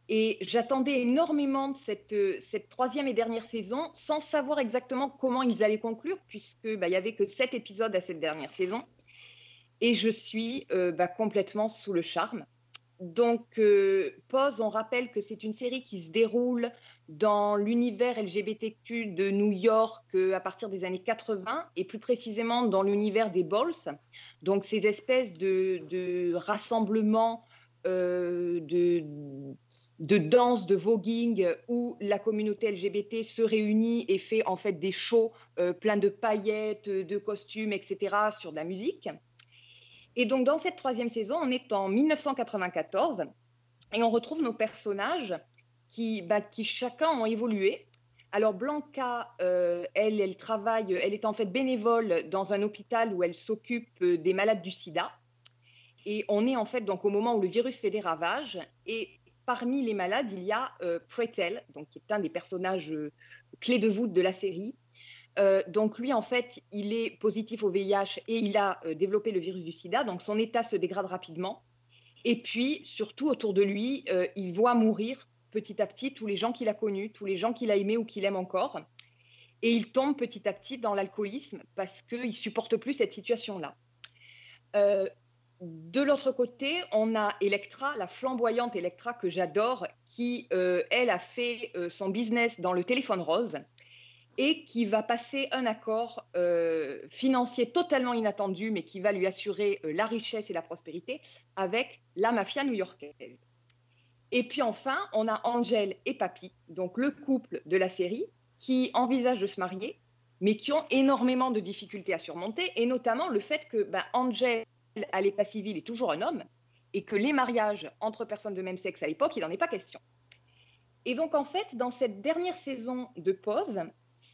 Et j'attendais énormément cette, euh, cette troisième et dernière saison, sans savoir exactement comment ils allaient conclure, puisque bah, il y avait que sept épisodes à cette dernière saison. Et je suis euh, bah, complètement sous le charme. Donc, euh, Pause, on rappelle que c'est une série qui se déroule dans l'univers LGBTQ de New York euh, à partir des années 80, et plus précisément dans l'univers des Balls, donc ces espèces de, rassemblements euh, de, de danse, de voguing, où la communauté LGBT se réunit et fait en fait des shows pleins de paillettes, de costumes, etc., sur de la musique. Et donc, dans cette troisième saison, on est en 1994 et on retrouve nos personnages qui, bah, chacun ont évolué. Alors, Blanca, euh, elle, elle travaille, elle est en fait bénévole dans un hôpital où elle s'occupe euh, des malades du sida. Et on est en fait donc au moment où le virus fait des ravages. Et parmi les malades, il y a euh, Pretel, donc qui est un des personnages euh, clés de voûte de la série. Euh, donc lui, en fait, il est positif au VIH et il a euh, développé le virus du sida, donc son état se dégrade rapidement. Et puis, surtout autour de lui, euh, il voit mourir petit à petit tous les gens qu'il a connus, tous les gens qu'il a aimés ou qu'il aime encore. Et il tombe petit à petit dans l'alcoolisme parce qu'il ne supporte plus cette situation-là. De l'autre côté, on a Electra, la flamboyante Electra que j'adore, qui, elle, a fait son business dans le téléphone rose et qui va passer un accord euh, financier totalement inattendu, mais qui va lui assurer euh, la richesse et la prospérité avec la mafia new-yorkaise. Et puis enfin, on a Angel et Papy, donc le couple de la série, qui envisagent de se marier, mais qui ont énormément de difficultés à surmonter, et notamment le fait que ben, Angel, à l'état civil, est toujours un homme, et que les mariages entre personnes de même sexe à l'époque, il n'en est pas question. Et donc, en fait, dans cette dernière saison de pause,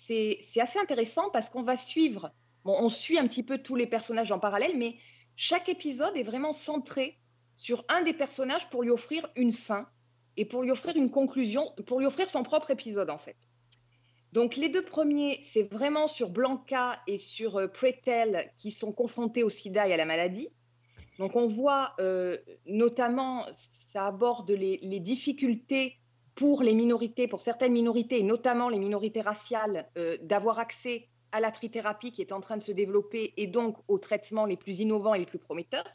c'est assez intéressant parce qu'on va suivre, bon, on suit un petit peu tous les personnages en parallèle, mais chaque épisode est vraiment centré sur un des personnages pour lui offrir une fin et pour lui offrir une conclusion, pour lui offrir son propre épisode en fait. Donc les deux premiers, c'est vraiment sur Blanca et sur euh, Pretel qui sont confrontés au sida et à la maladie. Donc on voit euh, notamment, ça aborde les difficultés pour les minorités, pour certaines minorités, et notamment les minorités raciales, euh, d'avoir accès à la trithérapie qui est en train de se développer et donc aux traitements les plus innovants et les plus prometteurs.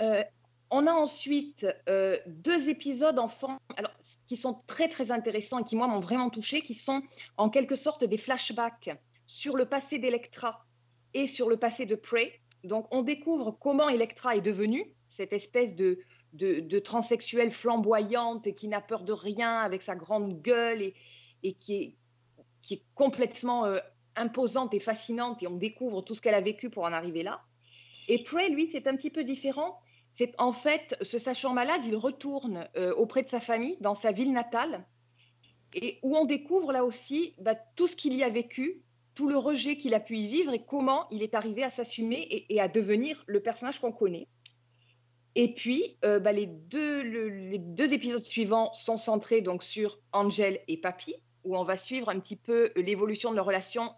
Euh, on a ensuite euh, deux épisodes enfants alors, qui sont très très intéressants et qui moi m'ont vraiment touché, qui sont en quelque sorte des flashbacks sur le passé d'Electra et sur le passé de Prey. Donc on découvre comment Electra est devenue cette espèce de, de, transsexuelle flamboyante et qui n'a peur de rien avec sa grande gueule et, qui, est, complètement euh, imposante et fascinante et on découvre tout ce qu'elle a vécu pour en arriver là. Et Prey, lui, c'est un petit peu différent. C'est en fait, se sachant malade, il retourne euh, auprès de sa famille, dans sa ville natale, et où on découvre là aussi bah, tout ce qu'il y a vécu, tout le rejet qu'il a pu y vivre et comment il est arrivé à s'assumer et à devenir le personnage qu'on connaît. Et puis, euh, bah, les, deux, le- les deux épisodes suivants sont centrés donc sur Angel et Papy, où on va suivre un petit peu l'évolution de leur relation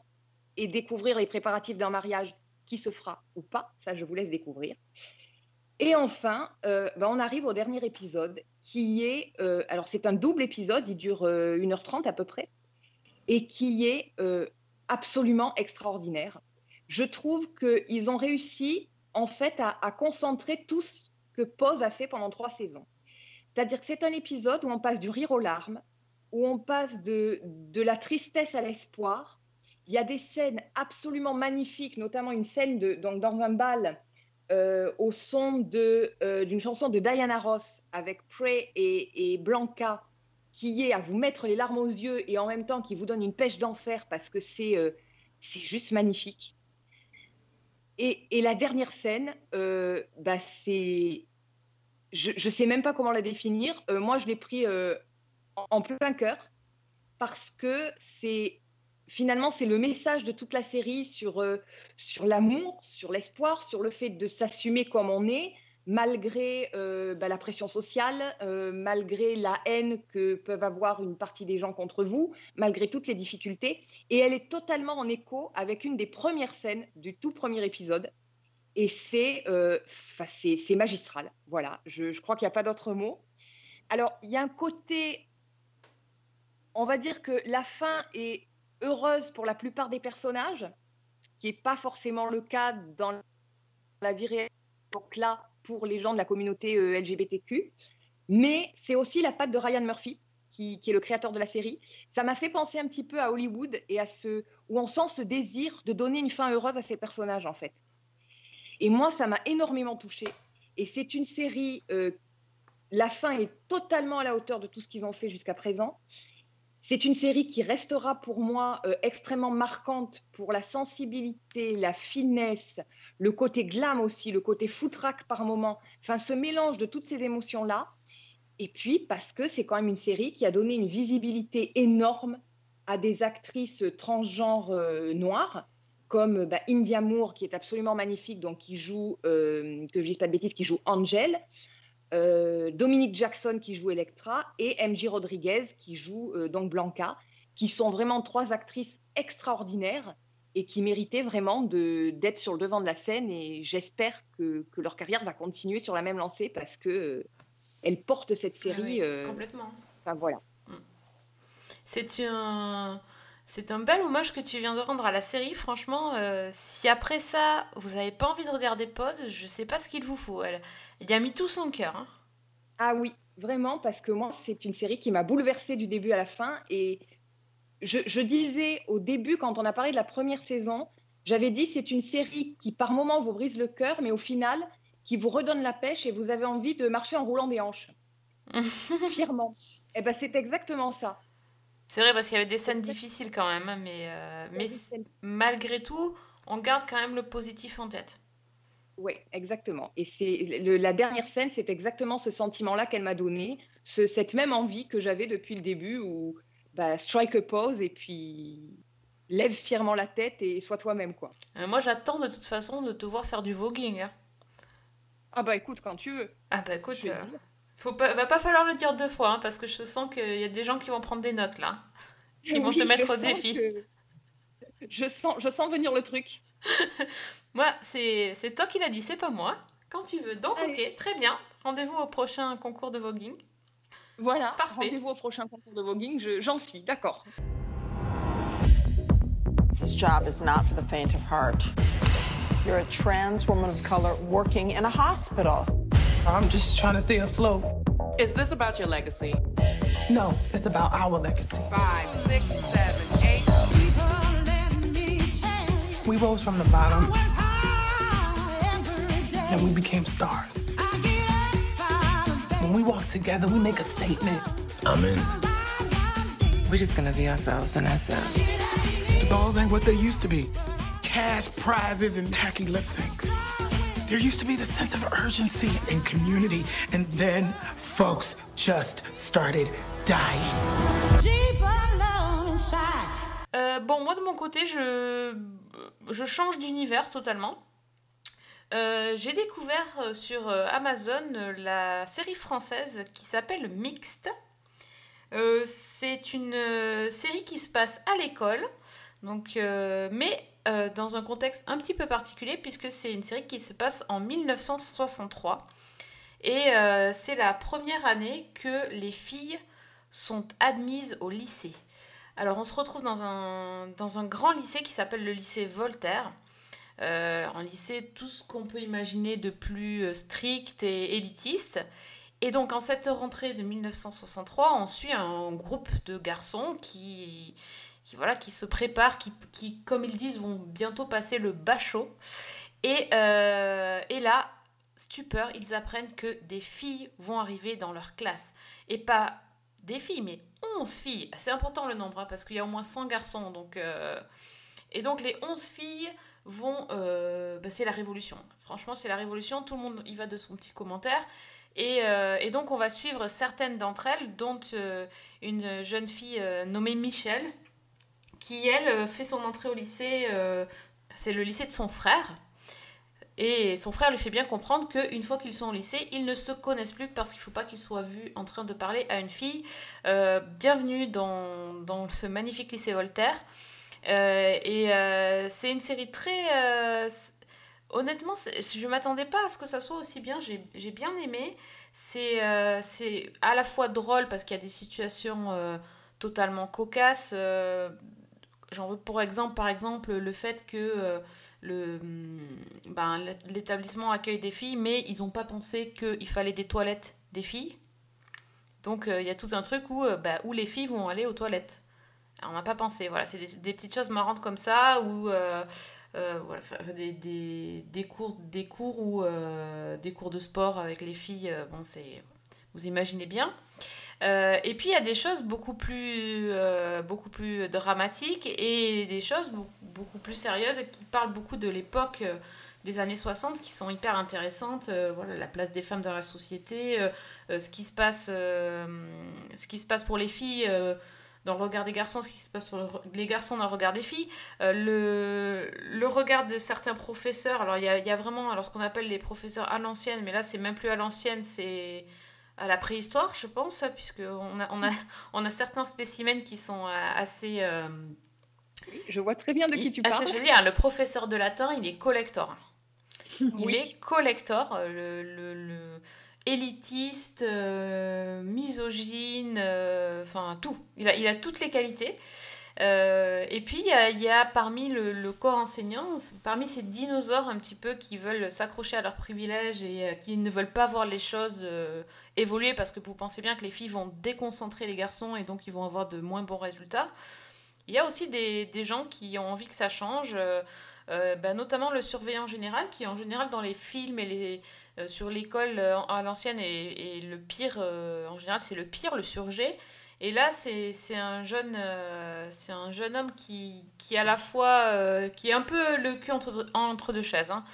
et découvrir les préparatifs d'un mariage qui se fera ou pas. Ça, je vous laisse découvrir. Et enfin, euh, bah, on arrive au dernier épisode qui est, euh, alors c'est un double épisode, il dure euh, 1h30 à peu près, et qui est euh, absolument extraordinaire. Je trouve qu'ils ont réussi en fait à, à concentrer tout ce que Pose a fait pendant trois saisons. C'est-à-dire que c'est un épisode où on passe du rire aux larmes, où on passe de, de la tristesse à l'espoir. Il y a des scènes absolument magnifiques, notamment une scène donc dans un bal euh, au son euh, d'une chanson de Diana Ross avec Prey et, et Blanca, qui est à vous mettre les larmes aux yeux et en même temps qui vous donne une pêche d'enfer parce que c'est euh, c'est juste magnifique. Et, la dernière scène, euh, bah. Je ne sais même pas comment la définir. Euh, moi, je l'ai pris euh, en, plein cœur parce que c'est. Finalement, c'est le message de toute la série sur, sur l'amour, sur l'espoir, sur le fait de s'assumer comme on est, malgré euh, bah, la pression sociale, euh, malgré la haine que peuvent avoir une partie des gens contre vous, malgré toutes les difficultés. Et elle est totalement en écho avec une des premières scènes du tout premier épisode. Et c'est euh, c'est magistral. Voilà, je, je crois qu'il n'y a pas d'autre mot. Alors, il y a un côté, on va dire que la fin est heureuse pour la plupart des personnages, ce qui n'est pas forcément le cas dans la vie réelle, donc là, pour les gens de la communauté euh, LGBTQ. Mais c'est aussi la patte de Ryan Murphy, qui, est le créateur de la série. Ça m'a fait penser un petit peu à Hollywood et à ce où on sent ce désir de donner une fin heureuse à ces personnages, en fait. Et moi, ça m'a énormément touchée. Et c'est une série, euh, la fin est totalement à la hauteur de tout ce qu'ils ont fait jusqu'à présent. C'est une série qui restera pour moi euh, extrêmement marquante pour la sensibilité, la finesse, le côté glam aussi, le côté foutraque par moment. Enfin, ce mélange de toutes ces émotions-là. Et puis, parce que c'est quand même une série qui a donné une visibilité énorme à des actrices transgenres euh, noires, comme bah, India Moore, qui est absolument magnifique, donc qui joue, euh, que je dise pas de bêtises, qui joue Angel, euh, Dominique Jackson qui joue Electra et MJ Rodriguez qui joue euh, donc Blanca, qui sont vraiment trois actrices extraordinaires et qui méritaient vraiment d'être sur le devant de la scène. Et j'espère que, que leur carrière va continuer sur la même lancée parce que euh, elles portent cette Ah oui, série. euh, complètement. Enfin voilà. C'est un, c'est un bel hommage que tu viens de rendre à la série. Franchement, si après ça, vous n'avez pas envie de regarder Pause, je sais pas ce qu'il vous faut. Elle, il a mis tout son cœur. hein. Ah oui, vraiment, parce que moi, c'est une série qui m'a bouleversée du début à la fin. Et je, je disais au début, quand on a parlé de la première saison, j'avais dit c'est une série qui par moments vous brise le cœur, mais au final, qui vous redonne la pêche et vous avez envie de marcher en roulant des hanches. Fièrement. Et ben c'est exactement ça. C'est vrai parce qu'il y avait des scènes difficiles quand même, hein, mais, euh, mais malgré tout, on garde quand même le positif en tête. Oui, exactement. Et c'est le- la dernière scène, c'est exactement ce sentiment-là qu'elle m'a donné, ce- cette même envie que j'avais depuis le début, où bah, strike a pause et puis lève fièrement la tête et sois toi-même, quoi. Euh, moi, j'attends de toute façon de te voir faire du voguing. hein. Ah bah écoute, quand tu veux. Ah bah écoute, euh, faut pas, va pas falloir le dire deux fois, hein, parce que je sens qu'il y a des gens qui vont prendre des notes là. Qui vont te mettre au défi. que- Je sens, je sens venir le truc. Moi, c'est c'est toi qui l'as dit, c'est pas moi. Quand tu veux. Donc, Allez. ok, très bien. Rendez-vous au prochain concours de voguing. Voilà, Parfait. rendez-vous au prochain concours de voguing, je- j'en suis, d'accord. This job is not for the faint of heart. You're a trans woman of color working in a hospital. I'm just trying to stay afloat. Is this about your legacy? No, it's about our legacy. Five, six, seven, eight. We rose from the bottom and we became stars. When we walk together, we make a statement. I'm in. We're just gonna be ourselves, and that's it. The balls ain't what they used to be. Cash prizes and tacky lip syncs. There used to be the sense of urgency and community, and then folks just started dying. Euh, bon, moi de mon côté, je, je change d'univers totalement. Euh, J'ai découvert euh, sur euh, Amazon la série française qui s'appelle Mixte. C'est une série qui se passe à l'école, donc, mais dans un contexte un petit peu particulier puisque c'est une série qui se passe en 1963. Et c'est la première année que les filles sont admises au lycée. Alors on se retrouve dans un, dans un grand lycée qui s'appelle le lycée Voltaire. Euh, un lycée, tout ce qu'on peut imaginer de plus euh, strict et élitiste. Et donc en cette rentrée de 1963, on suit un groupe de garçons qui, voilà, qui se préparent, qui, qui, comme ils disent, vont bientôt passer le bachot. Et, euh, et là, stupeur, ils apprennent que des filles vont arriver dans leur classe. Et pas des filles, mais 11 filles. C'est important le nombre, hein, parce qu'il y a au moins 100 garçons. Donc, Et donc les 11 filles vont... euh, bah, c'est la révolution. Franchement, c'est la révolution. Tout le monde y va de son petit commentaire. Et, euh, donc on va suivre certaines d'entre elles, dont euh, une jeune fille nommée Michelle, qui elle fait son entrée au lycée, c'est le lycée de son frère. Et son frère lui fait bien comprendre qu'une fois qu'ils sont au lycée, ils ne se connaissent plus parce qu'il ne faut pas qu'ils soient vus en train de parler à une fille. Bienvenue dans ce magnifique lycée Voltaire. Euh, et euh, c'est une série très... euh, honnêtement, je ne m'attendais pas à ce que ça soit aussi bien. J'ai j'ai bien aimé. C'est à la fois drôle parce qu'il y a des situations totalement cocasses. J'en veux pour exemple, par exemple, le fait que le, hum, ben, l'é- l'établissement accueille des filles, mais ils n'ont pas pensé qu'il fallait des toilettes des filles. Donc il y a tout un truc où, euh, bah, où les filles vont aller aux toilettes. Alors, on n'a pas pensé. Voilà, c'est des, petites choses marrantes comme ça, ou euh, euh, voilà, des, des, des cours, des cours ou euh, des cours de sport avec les filles. bon, c'est, vous imaginez bien. Et puis il y a des choses beaucoup plus, beaucoup plus dramatiques et des choses beaucoup, plus sérieuses qui parlent beaucoup de l'époque des années 60 qui sont hyper intéressantes. Voilà, la place des femmes dans la société, ce, qui se passe, ce qui se passe pour les filles dans le regard des garçons, ce qui se passe pour le les garçons dans le regard des filles, euh, le, le regard de certains professeurs. Alors il y a, y a vraiment alors, ce qu'on appelle les professeurs à l'ancienne, mais là c'est même plus à l'ancienne, c'est à la préhistoire, je pense, puisqu'on a, on a, on a certains spécimens qui sont euh, assez... euh, Je vois très bien de qui tu parles. assez jolis. Ah, le professeur de latin, il est collector. Il est collector, le, le- le élitiste, euh, misogyne, euh, enfin tout. Il a, toutes les qualités. Euh, et puis il y a, parmi le, corps enseignant, parmi ces dinosaures un petit peu qui veulent s'accrocher à leurs privilèges et qui ne veulent pas voir les choses évoluer parce que vous pensez bien que les filles vont déconcentrer les garçons et donc ils vont avoir de moins bons résultats. Il y a aussi des, gens qui ont envie que ça change, bah, notamment le surveillant général, qui en général dans les films et les, euh, sur l'école euh, à l'ancienne est le pire, euh, en général c'est le pire, le surgé. Et là c'est un, jeune, un jeune homme qui, qui à la fois, qui est un peu le cul entre, entre deux chaises. hein.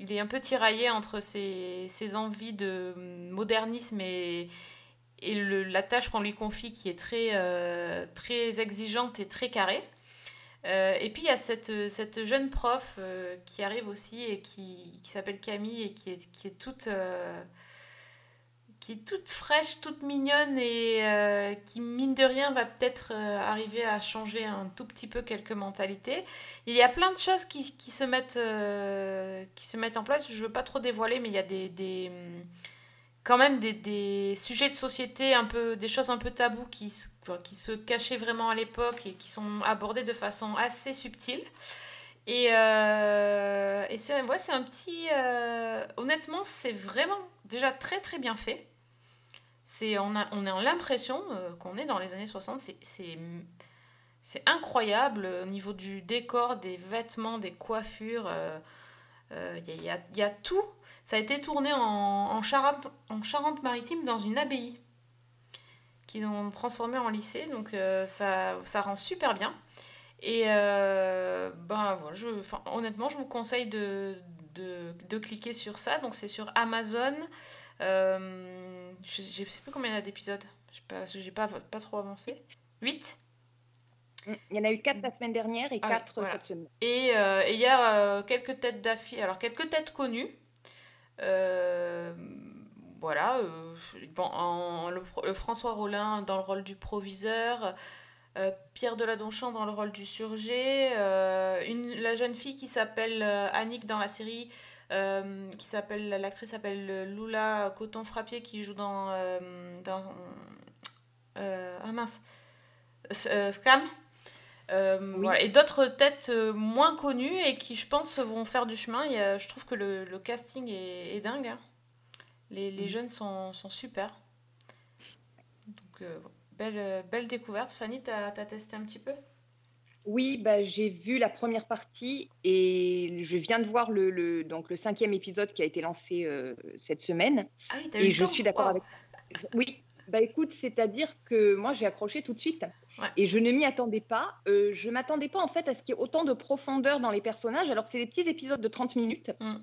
Il est un peu tiraillé entre ses, ses envies de modernisme et, et le- la tâche qu'on lui confie qui est très, très exigeante et très carrée. Euh, et puis il y a cette, cette jeune prof euh, qui arrive aussi et qui, qui s'appelle Camille et qui est, qui est toute, euh, qui est toute fraîche, toute mignonne et qui, mine de rien, va peut-être arriver à changer un tout petit peu quelques mentalités. Il y a plein de choses qui, qui se, mettent, qui se mettent en place. Je ne veux pas trop dévoiler, mais il y a des, quand même des, des sujets de société, un peu, des choses un peu tabous qui, qui se cachaient vraiment à l'époque et qui sont abordées de façon assez subtile. Et, euh, et c'est ouais, un petit... euh, honnêtement, c'est vraiment déjà très très bien fait. C'est, on, a, on a l'impression euh, qu'on est dans les années 60. C'est, incroyable au niveau du décor, des vêtements, des coiffures. Il y, a, y y a tout. Ça a été tourné en, en Charente, en Charente-Maritime dans une abbaye qu'ils ont transformé en lycée. Donc euh, ça, ça rend super bien. Et euh, ben voilà, je, honnêtement, je vous conseille de, de, de cliquer sur ça. Donc c'est sur Amazon. Euh, je ne sais plus combien il y a d'épisodes. Je sais pas, parce que j'ai pas, pas trop avancé. 8 Il y en a eu 4 la semaine dernière et Ah oui, 4 voilà. cette semaine. Et euh, il y a quelques têtes d'affiche, alors quelques têtes connues. Euh, voilà, euh, le, François Rollin dans le rôle du proviseur, euh, Pierre Deladonchamp dans le rôle du surgé, la jeune fille qui s'appelle Annick dans la série, qui s'appelle l'actrice s'appelle Lula Coton Frappier qui joue dans, ah mince, S- euh, voilà. Et d'autres têtes euh, moins connues et qui, je pense, vont faire du chemin. Il y a- je trouve que le, le casting est, est dingue. hein. Les, les jeunes sont, sont super. Donc, euh, belle, belle découverte. Fanny, t'as as testé un petit peu? Oui, bah, j'ai vu la première partie et je viens de voir le, le- donc le cinquième épisode qui a été lancé euh, cette semaine. Ah oui, Et je temps suis d'accord Wow. avec. Oui, bah écoute, c'est-à-dire que moi j'ai accroché tout de suite Ouais. et je ne m'y attendais pas. Euh, je m'attendais pas en fait à ce qu'il y ait autant de profondeur dans les personnages, alors que c'est des petits épisodes de 30 minutes. Mm.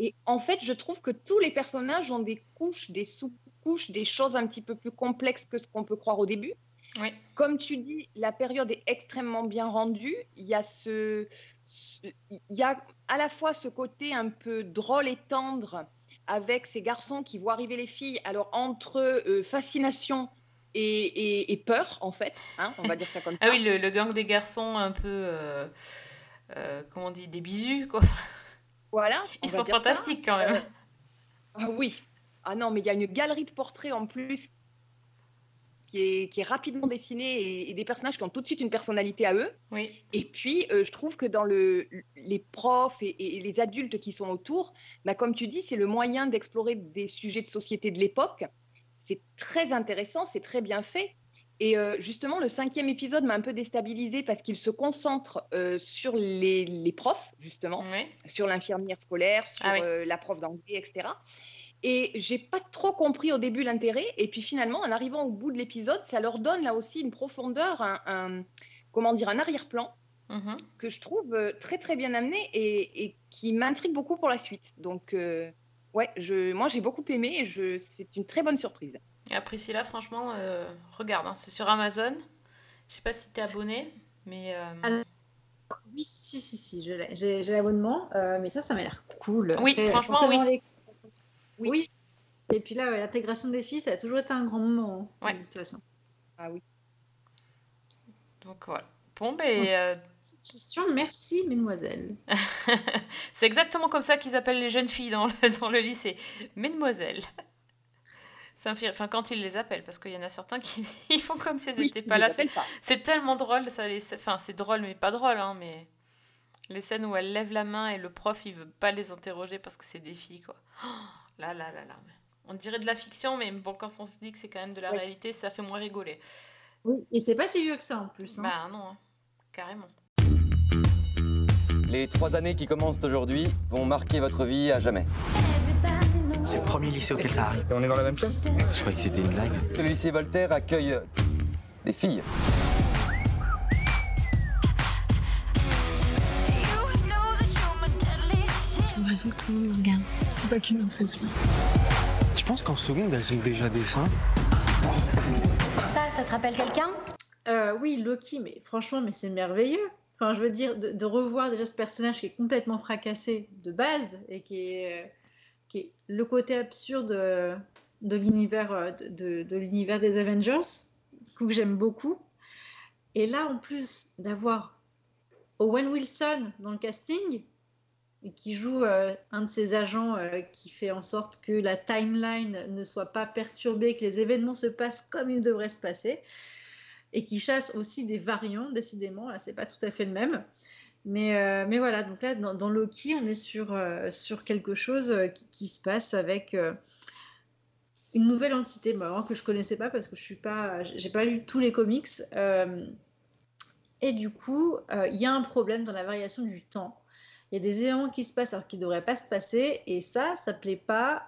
Et en fait, je trouve que tous les personnages ont des couches, des sous-couches, des choses un petit peu plus complexes que ce qu'on peut croire au début. Oui. Comme tu dis, la période est extrêmement bien rendue. Il y a ce, ce- il y a à la fois ce côté un peu drôle et tendre avec ces garçons qui voient arriver les filles. Alors entre euh, fascination et, et- et peur, en fait, hein, on va dire ça comme ça. Ah oui, le, le gang des garçons un peu. euh, euh, comment on dit Des bisous, quoi. Voilà. Ils sont ça. fantastiques quand même. Euh, ah oui. Ah non, mais il y a une galerie de portraits en plus qui est, qui est rapidement dessinée et, et des personnages qui ont tout de suite une personnalité à eux. Oui. Et puis, euh, je trouve que dans le, les profs et, et les adultes qui sont autour, bah, comme tu dis, c'est le moyen d'explorer des sujets de société de l'époque. C'est très intéressant, c'est très bien fait. Et euh, justement, le cinquième épisode m'a un peu déstabilisée parce qu'il se concentre euh, sur les, les profs, justement, Oui. sur l'infirmière scolaire, sur Ah oui. euh, la prof d'anglais, etc. Et j'ai pas trop compris au début l'intérêt. Et puis finalement, en arrivant au bout de l'épisode, ça leur donne là aussi une profondeur, un, un- comment dire, un arrière-plan Mhm. que je trouve très très bien amené et, et qui m'intrigue beaucoup pour la suite. Donc ouais, je, moi j'ai beaucoup aimé et je, c'est une très bonne surprise. Et à Priscilla, franchement, euh, regarde, hein, c'est sur Amazon. Je sais pas si t'es abonné, mais. euh, Alors, Oui, si, si, si, je l'ai. J'ai j'ai l'abonnement, euh, mais ça, ça m'a l'air cool. Oui, Après, franchement, oui. les- oui. Et puis là, ouais, l'intégration des filles, ça a toujours été un grand moment, hein, Ouais. de toute façon. Ah oui. Donc voilà. Bon, ben. Question, merci, mesdemoiselles. c'est exactement comme ça qu'ils appellent les jeunes filles dans le, dans le lycée. Mesdemoiselles. Ça me fait... Enfin, quand ils les appellent, parce qu'il y en a certains qui ils font comme si elles n'étaient pas là. C'est- tellement drôle, ça les... Enfin, c'est drôle, mais pas drôle, hein, mais... Les scènes où elles lèvent la main et le prof, il veut pas les interroger parce que c'est des filles, quoi. Oh, là, là, là, là. On dirait de la fiction, mais bon, quand on se dit que c'est quand même de la Ouais. réalité, ça fait moins rigoler. Oui, et c'est pas si vieux que ça en plus. hein. Bah non, hein. carrément. Les trois années qui commencent aujourd'hui vont marquer votre vie à jamais. C'est le premier lycée auquel ça arrive. on est dans la même classe Je croyais que c'était une blague. Le lycée Voltaire accueille des filles. J'ai l'impression que tout le monde me regarde. C'est pas qu'une impression. Je pense qu'en seconde, elles ont déjà des seins. Ça, ça te rappelle quelqu'un? Euh, oui, Loki, mais franchement, mais c'est merveilleux. Enfin, je veux dire, de, revoir déjà ce personnage qui est complètement fracassé de base et qui est, euh, le côté absurde euh, de l'univers euh, de, l'univers des Avengers, que j'aime beaucoup. Et là, en plus d'avoir Owen Wilson dans le casting, qui joue un de ces agents qui fait en sorte que la timeline ne soit pas perturbée, que les événements se passent comme ils devraient se passer et qui chasse aussi des variants, décidément. Là, c'est pas tout à fait le même. Mais, euh, mais voilà, donc là, dans, Loki, on est sur, euh, sur quelque chose euh, qui, se passe avec une nouvelle entité, bah, que je connaissais pas parce que je suis pas, pas lu tous les comics. Et du coup, il y a un problème dans la variation du temps. Il y a des événements qui se passent alors qu'ils ne devraient pas se passer, et ça, ça plaît pas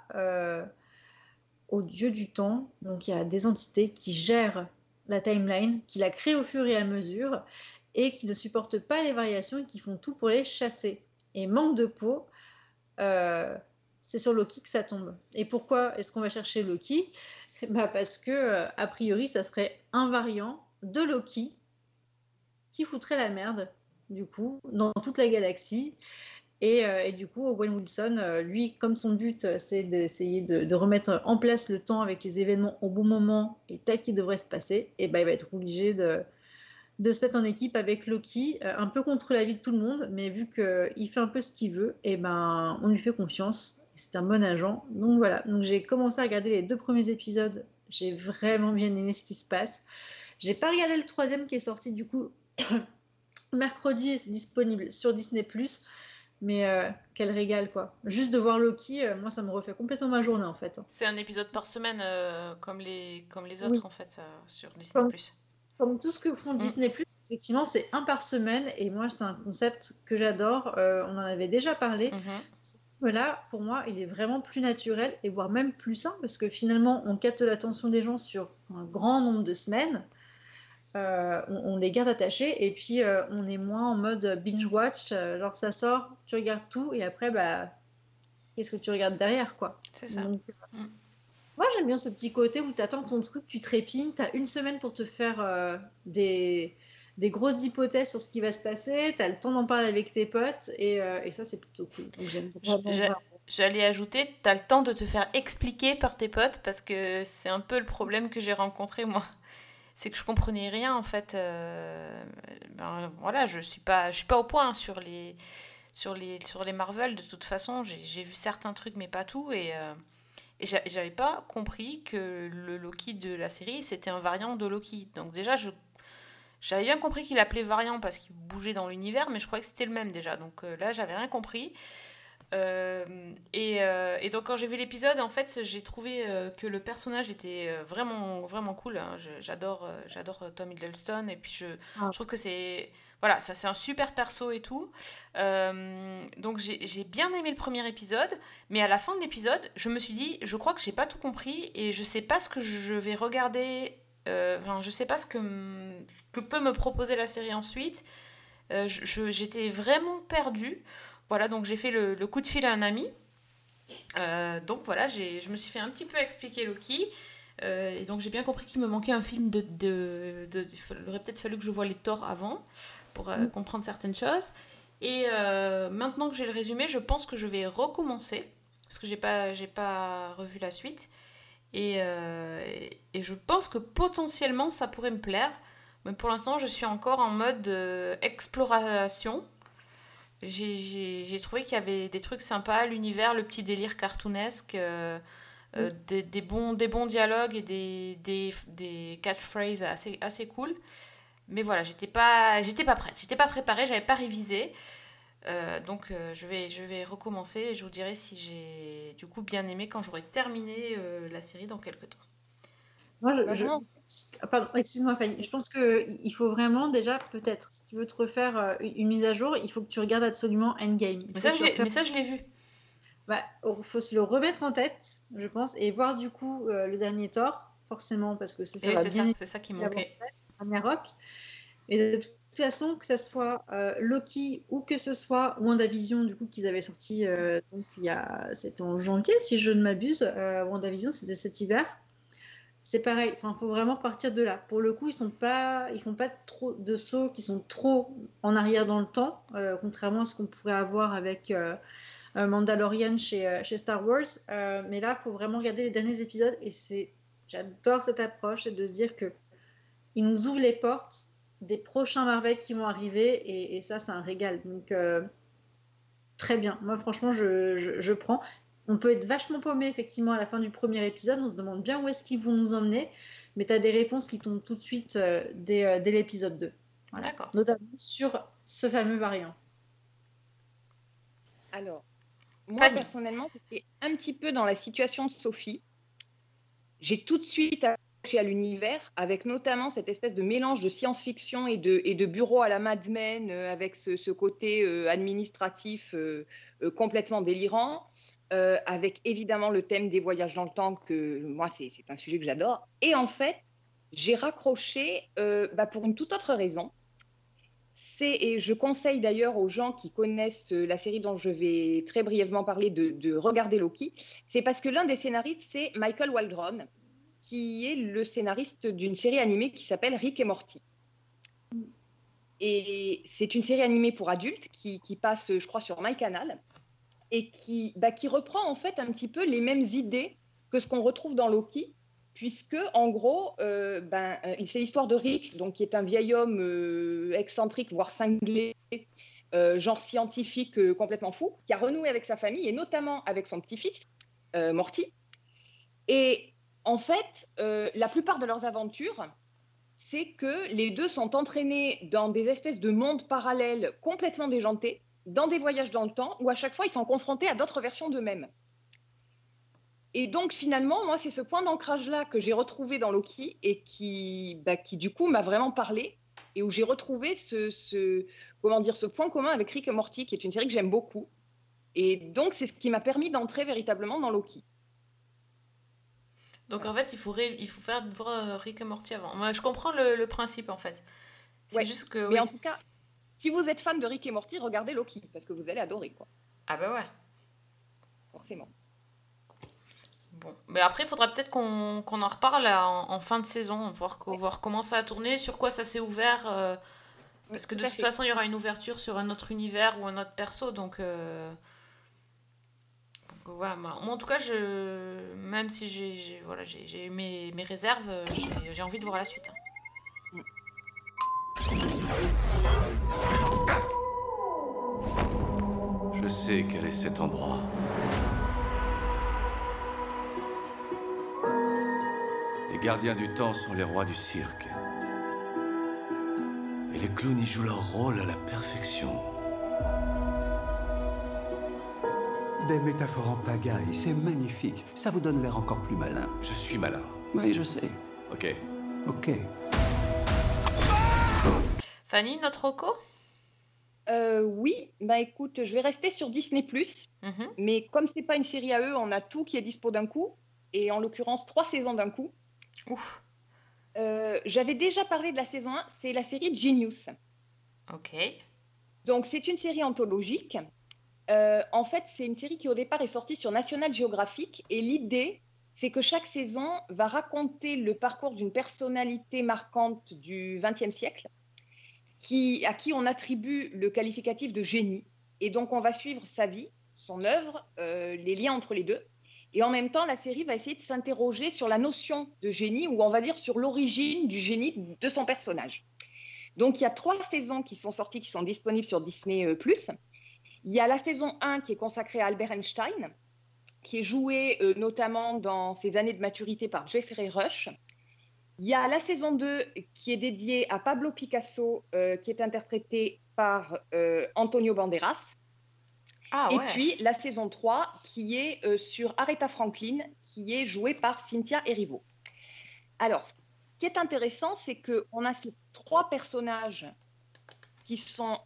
au dieu du temps. Donc il y a des entités qui gèrent la timeline, qui la créent au fur et à mesure, et qui ne supportent pas les variations et qui font tout pour les chasser. Et manque de peau, euh, c'est sur Loki que ça tombe. Et pourquoi est-ce qu'on va chercher Loki? Bah Parce que, euh, a priori, ça serait un variant de Loki qui foutrait la merde, du coup, dans toute la galaxie. Et, euh, et du coup, Owen Wilson, euh, lui, comme son but, euh, c'est d'essayer de, remettre en place le temps avec les événements au bon moment et tel qu'il devrait se passer, et ben il va être obligé de, se mettre en équipe avec Loki, un peu contre l'avis de tout le monde, mais vu qu'il fait un peu ce qu'il veut, et ben on lui fait confiance. C'est un bon agent. Donc voilà, donc j'ai commencé à regarder les deux premiers épisodes. J'ai vraiment bien aimé ce qui se passe. J'ai pas regardé le troisième qui est sorti du coup mercredi et c'est disponible sur Disney+. Mais euh, quel régal quoi. Juste de voir Loki, euh, moi ça me refait complètement ma journée en fait. C'est un épisode par semaine, euh, comme, les, comme les autres, Oui. en fait, euh, sur Disney+. Comme- Comme tout ce que font Disney+, effectivement, c'est un par semaine. Et moi, c'est un concept que j'adore. On en avait déjà parlé. Mais là, pour moi, il est vraiment plus naturel et voire même plus sain parce que finalement, on capte l'attention des gens sur un grand nombre de semaines. Euh, on, on les garde attachés et puis euh, on est moins en mode binge watch. euh, genre ça sort, tu regardes tout et après, bah, qu'est-ce que tu regardes derrière, quoi. C'est ça. Donc, euh, Moi, j'aime bien ce petit côté où tu attends ton truc, tu trépignes, tu as une semaine pour te faire des, des grosses hypothèses sur ce qui va se passer, tu as le temps d'en parler avec tes potes et, et ça, c'est plutôt cool. Donc, j'aime. J'allais ajouter, t'as le temps de te faire expliquer par tes potes parce que c'est un peu le problème que j'ai rencontré moi. C'est que je comprenais rien en fait. euh, ben, voilà, je suis pas, je suis pas au point sur les, sur les, sur les Marvel de toute façon. J'ai vu certains trucs mais pas tout et, euh, et j'a- j'avais pas compris que le Loki de la série c'était un variant de Loki. Donc déjà je j'avais bien compris qu'il appelait variant parce qu'il bougeait dans l'univers, mais je croyais que c'était le même déjà. Donc euh, là, j'avais rien compris. Euh, et, euh, et donc quand j'ai vu l'épisode, en fait, j'ai trouvé euh, que le personnage était vraiment vraiment cool. hein. J'adore j'adore Tom Hiddleston et puis je, je trouve que c'est voilà, ça c'est un super perso et tout. Euh, donc j'ai bien aimé le premier épisode, mais à la fin de l'épisode, je me suis dit, je crois que j'ai pas tout compris et je sais pas ce que je vais regarder. euh, Enfin, je sais pas ce que, peut me proposer la série ensuite. Euh, J'étais vraiment perdue. Voilà, donc j'ai fait le, le coup de fil à un ami. Euh, donc voilà, j'ai- je me suis fait un petit peu expliquer Loki. Euh, et donc j'ai bien compris qu'il me manquait un film de... de, de- il aurait peut-être fallu que je voie les torts avant pour euh, Mm. comprendre certaines choses. Et maintenant que j'ai le résumé, je pense que je vais recommencer. Parce que j'ai pas, j'ai pas revu la suite. Et, et- je pense que potentiellement ça pourrait me plaire. Mais pour l'instant, je suis encore en mode exploration. J'ai- trouvé qu'il y avait des trucs sympas, l'univers, le petit délire cartoonesque, euh, euh, des, des bons, des bons dialogues et des, des, des catchphrases assez, assez cool. Mais voilà, j'étais pas, j'étais pas prête, j'étais pas préparée, j'avais pas révisé. Euh, donc euh, je, vais, je vais recommencer et je vous dirai si j'ai du coup bien aimé quand j'aurai terminé euh, la série dans quelques temps. Moi, je, Bah je-. Ah, Pardon, excuse-moi Fanny. Je pense qu'il faut vraiment déjà, peut-être, si tu veux te refaire euh, une mise à jour, il faut que tu regardes absolument Endgame. Mais ça, refaire. mais ça, je l'ai vu. Bah, il faut se le remettre en tête, je pense, et voir du coup euh, le dernier Thor, forcément, parce que c'est ça Et oui, va c'est bien ça, qui manquait. Ragnarok. Et de toute façon, que ce soit euh, Loki ou que ce soit WandaVision, du coup, qu'ils avaient sorti, euh, donc il y a, c'était en janvier, si je ne m'abuse. WandaVision, c'était cet hiver. C'est pareil, il faut vraiment partir de là. Pour le coup, ils sont pas, ils font pas trop de sauts qui sont trop en arrière dans le temps, euh, contrairement à ce qu'on pourrait avoir avec euh, euh, Mandalorian chez, euh, chez Star Wars. Mais là, faut vraiment regarder les derniers épisodes et c'est, j'adore cette approche, c'est de se dire que ils nous ouvrent les portes des prochains Marvel qui vont arriver et, ça, c'est un régal. Donc, très bien. Moi, franchement, je, je- je prends. On peut être vachement paumé, effectivement, à la fin du premier épisode. On se demande bien où est-ce qu'ils vont nous emmener. Mais tu as des réponses qui tombent tout de suite euh, dès, euh, dès l'épisode 2. Voilà. D'accord. Notamment sur ce fameux variant. Alors, moi personnellement, j'étais un petit peu dans la situation de Sophie. J'ai tout de suite accroché à l'univers, avec notamment cette espèce de mélange de science-fiction et de, et de bureau à la Mad Men, euh, avec ce, ce côté euh, administratif euh, euh, complètement délirant, euh, avec évidemment le thème des voyages dans le temps, que moi, c'est un sujet que j'adore. Et en fait, j'ai raccroché euh, bah, pour une toute autre raison. Et je conseille d'ailleurs aux gens qui connaissent euh, la série dont je vais très brièvement parler de, de regarder Loki, c'est parce que l'un des scénaristes, c'est Michael Waldron, qui est le scénariste d'une série animée qui s'appelle Rick et Morty. Et c'est une série animée pour adultes qui, qui passe, je crois, sur MyCanal et qui, bah, qui reprend en fait un petit peu les mêmes idées que ce qu'on retrouve dans Loki, puisque en gros, euh, ben, euh, c'est l'histoire de Rick, donc qui est un vieil homme euh, excentrique, voire cinglé, genre scientifique complètement fou, qui a renoué avec sa famille et notamment avec son petit-fils, Morty. Et en fait, la plupart de leurs aventures, c'est que les deux sont entraînés dans des espèces de mondes parallèles complètement déjantés, dans des voyages dans le temps, où à chaque fois ils sont confrontés à d'autres versions d'eux-mêmes. Et donc finalement, moi, c'est ce point d'ancrage-là que j'ai retrouvé dans Loki et qui, bah, qui du coup m'a vraiment parlé et où j'ai retrouvé ce, ce, comment dire, ce point commun avec Rick et Morty, qui est une série que j'aime beaucoup. Et donc c'est ce qui m'a permis d'entrer véritablement dans Loki. Donc en fait, il faut, il faut faire voir euh, Rick et Morty avant. Moi, je comprends le, le principe en fait. C'est Ouais. juste que. Mais en tout cas, si vous êtes fan de Rick et Morty, regardez Loki parce que vous allez adorer quoi, Ah bah ouais. forcément. Bon. Mais après, il faudra peut-être qu'on en reparle là, en, en fin de saison, voir, co- voir comment ça a tourné, sur quoi ça s'est ouvert. euh, parce que de toute fait. façon, il y aura une ouverture sur un autre univers ou un autre perso. Donc, euh, donc, voilà. Moi, en tout cas, je, même si j'ai voilà, mes, mes réserves, euh, j'ai- j'ai envie de voir la suite. hein. Je sais quel est cet endroit. Les gardiens du temps sont les rois du cirque. Et les clowns y jouent leur rôle à la perfection. Des métaphores en pagaille, c'est magnifique. Ça vous donne l'air encore plus malin. Je suis malin. Oui, je sais. Ok. Ok. Fanny, notre Rocco Euh, oui, bah écoute, je vais rester sur Disney+, Mhm. mais comme c'est pas une série à eux, on a tout qui est dispo d'un coup, et en l'occurrence trois saisons d'un coup. Ouf. Euh, J'avais déjà parlé de la saison 1, c'est la série Genius. Ok. Donc c'est une série anthologique. Euh, en fait, c'est une série qui au départ est sortie sur National Geographic, et l'idée, c'est que chaque saison va raconter le parcours d'une personnalité marquante du XXe siècle, qui, à qui on attribue le qualificatif de génie. Et donc, on va suivre sa vie, son œuvre, euh, les liens entre les deux. Et en même temps, la série va essayer de s'interroger sur la notion de génie, ou on va dire sur l'origine du génie de son personnage. Donc, il y a trois saisons qui sont sorties, qui sont disponibles sur Disney+. euh, Il y a la saison 1 qui est consacrée à Albert Einstein, qui est joué euh, notamment dans ses années de maturité par Jeffrey Rush. Il y a la saison 2 qui est dédiée à Pablo Picasso, euh, qui est interprété par euh, Antonio Banderas. Ah Et ouais. puis la saison 3 qui est euh, sur Aretha Franklin, qui est jouée par Cynthia Erivo. Alors, ce qui est intéressant, c'est qu'on a ces trois personnages qui sont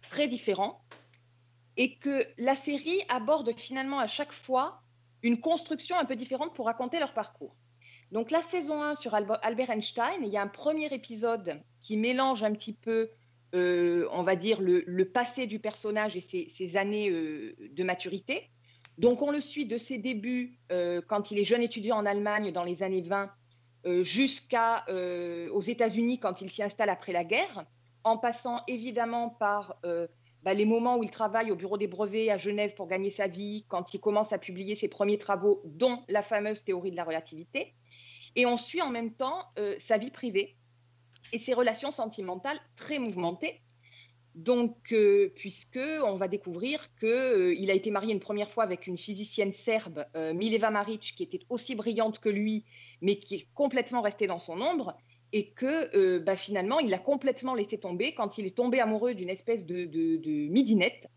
très différents et que la série aborde finalement à chaque fois une construction un peu différente pour raconter leur parcours. Donc la saison 1 sur Albert Einstein, il y a un premier épisode qui mélange un petit peu, euh, on va dire, le, passé du personnage et ses, années euh, de maturité. Donc on le suit de ses débuts euh, quand il est jeune étudiant en Allemagne dans les années 20 euh, jusqu'à euh, aux États-Unis quand il s'y installe après la guerre, en passant évidemment par bah, les moments où il travaille au bureau des brevets à Genève pour gagner sa vie, quand il commence à publier ses premiers travaux, dont la fameuse théorie de la relativité. Et on suit en même temps euh, sa vie privée et ses relations sentimentales très mouvementées. Donc, euh, puisque on va découvrir que euh, a été marié une première fois avec une physicienne serbe, Mileva Maric, qui était aussi brillante que lui, mais qui est complètement restée dans son ombre, et que bah, finalement, il a complètement laissé tomber quand il est tombé amoureux d'une espèce de, midinette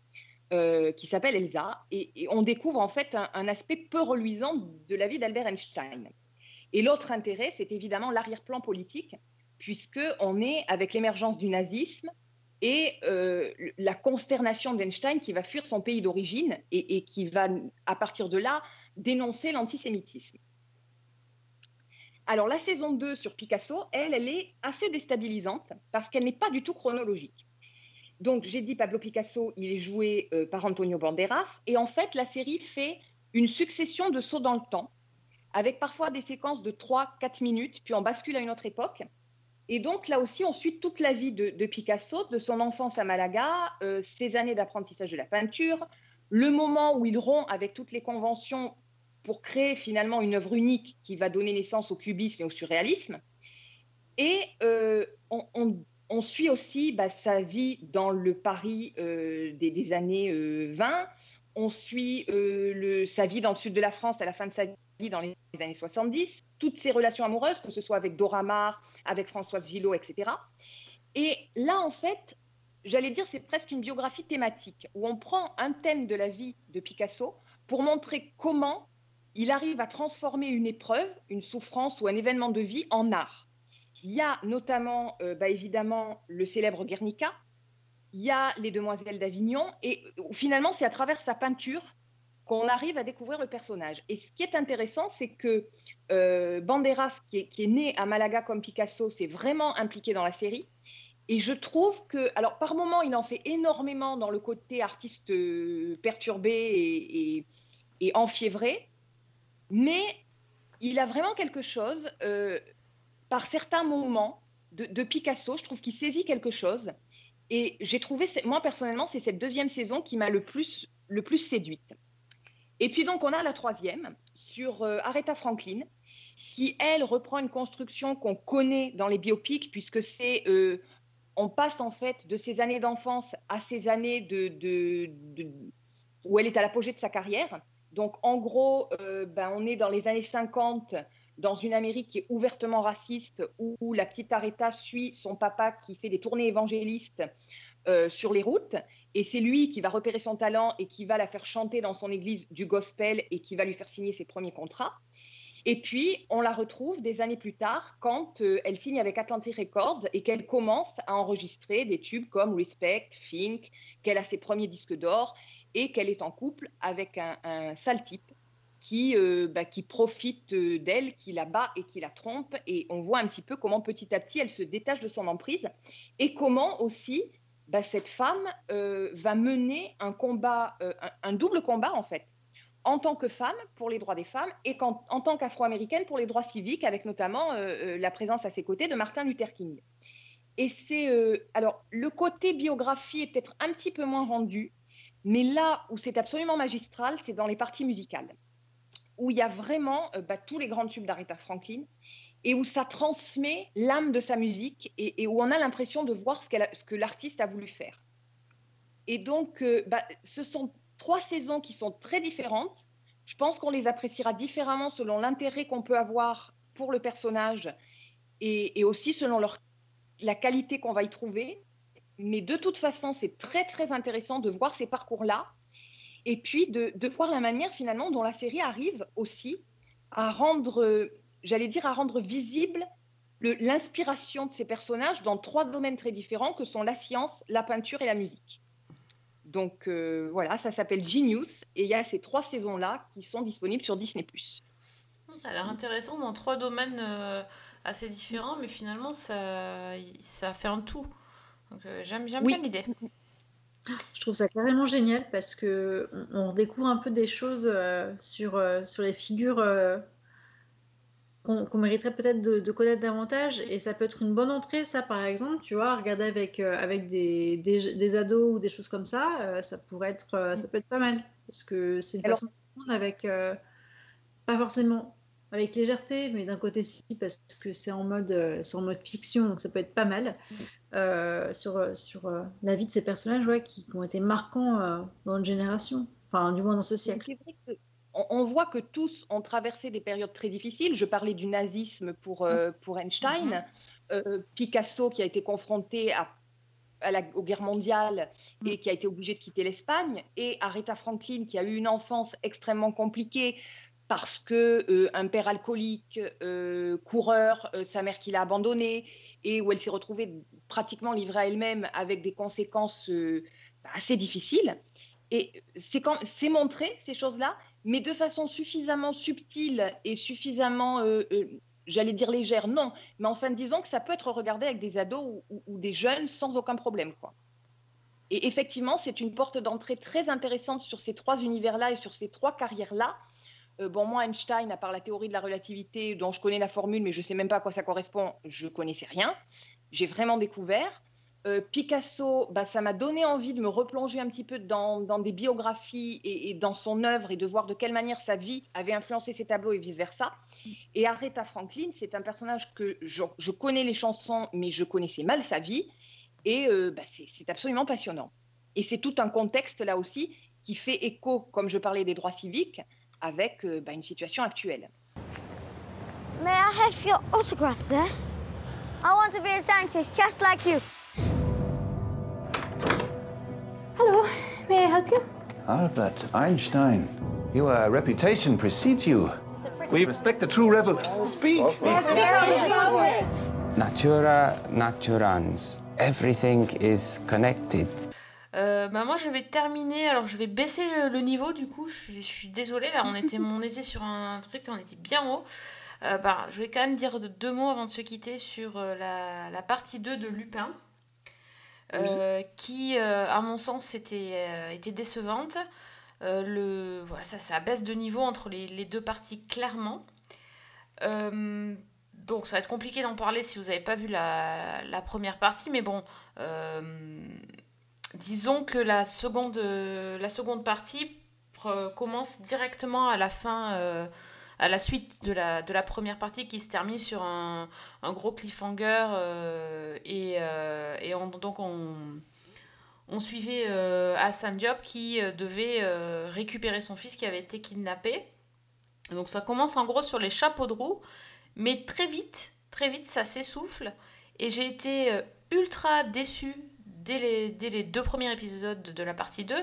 qui s'appelle Elsa, et, on découvre en fait un aspect peu reluisant de la vie d'Albert Einstein. Et l'autre intérêt, c'est évidemment l'arrière-plan politique, puisque on est avec l'émergence du nazisme et euh, la consternation d'Einstein qui va fuir son pays d'origine et, qui va, à partir de là, dénoncer l'antisémitisme. Alors la saison 2 sur Picasso, elle, elle est assez déstabilisante parce qu'elle n'est pas du tout chronologique. Donc j'ai dit Pablo Picasso, il est joué euh, par Antonio Banderas, et en fait la série fait une succession de sauts dans le temps, avec parfois des séquences de 3-4 minutes, puis on bascule à une autre époque. Et donc là aussi, on suit toute la vie de, Picasso, de son enfance à Malaga, euh, ses années d'apprentissage de la peinture, le moment où il rompt avec toutes les conventions pour créer finalement une œuvre unique qui va donner naissance au cubisme et au surréalisme. Et euh, on, suit aussi bah, sa vie dans le Paris euh, des, années euh, 20. On suit sa vie dans le sud de la France à la fin de sa vie dans les années 70. Toutes ses relations amoureuses, que ce soit avec Dora Maar, avec Françoise Gillot, etc. Et là, en fait, j'allais dire, c'est presque une biographie thématique où on prend un thème de la vie de Picasso pour montrer comment il arrive à transformer une épreuve, une souffrance ou un événement de vie en art. Il y a notamment, euh, bah, évidemment, le célèbre Guernica, il y a les Demoiselles d'Avignon, et euh, finalement, c'est à travers sa peinture qu'on arrive à découvrir le personnage. Et ce qui est intéressant, c'est que euh, Banderas, qui est, né à Malaga comme Picasso, s'est vraiment impliqué dans la série. Et je trouve que, alors par moments, il en fait énormément dans le côté artiste euh, perturbé et enfiévré, mais il a vraiment quelque chose, euh, par certains moments de, de Picasso, je trouve qu'il saisit quelque chose. Et j'ai trouvé, moi personnellement, c'est cette deuxième saison qui m'a le plus, le plus séduite. Et puis donc, on a la troisième sur euh, Aretha Franklin, qui, elle, reprend une construction qu'on connaît dans les biopics, puisque c'est euh, on passe en fait de ses années d'enfance à ses années de, où elle est à l'apogée de sa carrière. Donc en gros, euh, ben, on est dans les années 50 dans une Amérique qui est ouvertement raciste, où, la petite Aretha suit son papa qui fait des tournées évangélistes sur les routes. Et c'est lui qui va repérer son talent et qui va la faire chanter dans son église du gospel et qui va lui faire signer ses premiers contrats. Et puis, on la retrouve des années plus tard quand euh, elle signe avec Atlantic Records et qu'elle commence à enregistrer des tubes comme Respect, Think, qu'elle a ses premiers disques d'or et qu'elle est en couple avec un, sale type qui, euh, bah, qui profite euh, d'elle, qui la bat et qui la trompe. Et on voit un petit peu comment petit à petit elle se détache de son emprise et comment aussi bah, cette femme euh, va mener un combat, euh, un, double combat en fait en tant que femme pour les droits des femmes et en, tant qu'afro-américaine pour les droits civiques, avec notamment euh, la présence à ses côtés de Martin Luther King. Et c'est alors le côté biographie est peut-être un petit peu moins rendu, mais là où c'est absolument magistral, c'est dans les parties musicales, où il y a vraiment bah, tous les grands tubes d'Aretha Franklin et où ça transmet l'âme de sa musique et, où on a l'impression de voir ce, que l'artiste a voulu faire. Et donc, euh, bah, ce sont trois saisons qui sont très différentes. Je pense qu'on les appréciera différemment selon l'intérêt qu'on peut avoir pour le personnage et, aussi selon la qualité qu'on va y trouver. Mais de toute façon, c'est très très intéressant de voir ces parcours-là et puis de, de, voir la manière finalement dont la série arrive aussi à rendre, j'allais dire, à rendre visible l'inspiration de ces personnages dans trois domaines très différents que sont la science, la peinture et la musique. Donc euh, voilà, ça s'appelle Genius et il y a ces trois saisons-là qui sont disponibles sur Disney+. Ça a l'air intéressant dans trois domaines euh, assez différents, mais finalement ça, ça fait un tout. Donc euh, j'aime oui. bien l'idée. Je trouve ça carrément génial parce que on, découvre un peu des choses euh, sur, euh, sur les figures euh, qu'on qu mériterait peut-être de, de, connaître davantage. Et ça peut être une bonne entrée ça par exemple tu vois regarder avec, avec des, des, des, ados ou des choses comme ça ça pourrait être ça peut être pas mal. Parce que c'est une Alors... façon de avec pas forcément avec légèreté, mais d'un côté si parce que c'est en mode c'est en mode fiction, donc ça peut être pas mal. Euh, sur sur euh, la vie de ces personnages ouais, qui, qui, ont été marquants euh, dans une génération, enfin du moins dans ce siècle. On, on, voit que tous ont traversé des périodes très difficiles. Je parlais du nazisme pour pour Einstein, mm -hmm. Picasso qui a été confronté à à la, aux guerres mondiales mm. et qui a été obligé de quitter l'Espagne, et Aretha Franklin qui a eu une enfance extrêmement compliquée parce que euh, un père alcoolique, euh, coureur, euh, sa mère qui l'a abandonnée, et où elle s'est retrouvée pratiquement livrée à elle-même avec des conséquences euh, assez difficiles. Et c'est montré, ces choses-là, mais de façon suffisamment subtile et suffisamment, euh, j'allais dire légère, non, mais enfin disons que ça peut être regardé avec des ados ou des jeunes sans aucun problème. Quoi. Et effectivement, c'est une porte d'entrée très intéressante sur ces trois univers-là et sur ces trois carrières-là euh, bon, moi, Einstein, à part la théorie de la relativité, dont je connais la formule, mais je ne sais même pas à quoi ça correspond, je ne connaissais rien. J'ai vraiment découvert. Euh, Picasso, bah, ça m'a donné envie de me replonger un petit peu dans, des biographies et, dans son œuvre et de voir de quelle manière sa vie avait influencé ses tableaux et vice-versa. Et Aretha Franklin, c'est un personnage que je, je, connais les chansons, mais je connaissais mal sa vie. Et euh, bah, c'est absolument passionnant. Et c'est tout un contexte là aussi qui fait écho, comme je parlais des droits civiques, avec euh, bah, une situation actuelle. May I have your autograph, sir? I want to be a scientist just like you. I help you? Albert Einstein. Your reputation precedes you. We respect the true rebel. Speak! Natura naturans. Everything is connected. Euh, bah moi je vais terminer, alors je vais baisser le, le niveau du coup, je suis, je suis désolée là, on était, on était sur un truc, on était bien haut. Euh, bah, je vais quand même dire deux mots avant de se quitter sur euh, la, la partie 2 de Lupin, euh, qui euh, à mon sens était, euh, était décevante. Le, voilà, ça, ça baisse de niveau entre les, les deux parties clairement. Donc ça va être compliqué d'en parler si vous n'avez pas vu la, la première partie, mais bon, disons que la seconde, la seconde partie commence directement à la fin, à la suite de la, de la première partie qui se termine sur un, un gros cliffhanger euh, et, euh, et on- donc on, on suivait euh, Hassan Diop qui devait récupérer son fils qui avait été kidnappé. Donc ça commence en gros sur les chapeaux de roue, mais très vite, très vite ça s'essouffle et j'ai été ultra déçue dès les, dès les deux premiers épisodes de la partie 2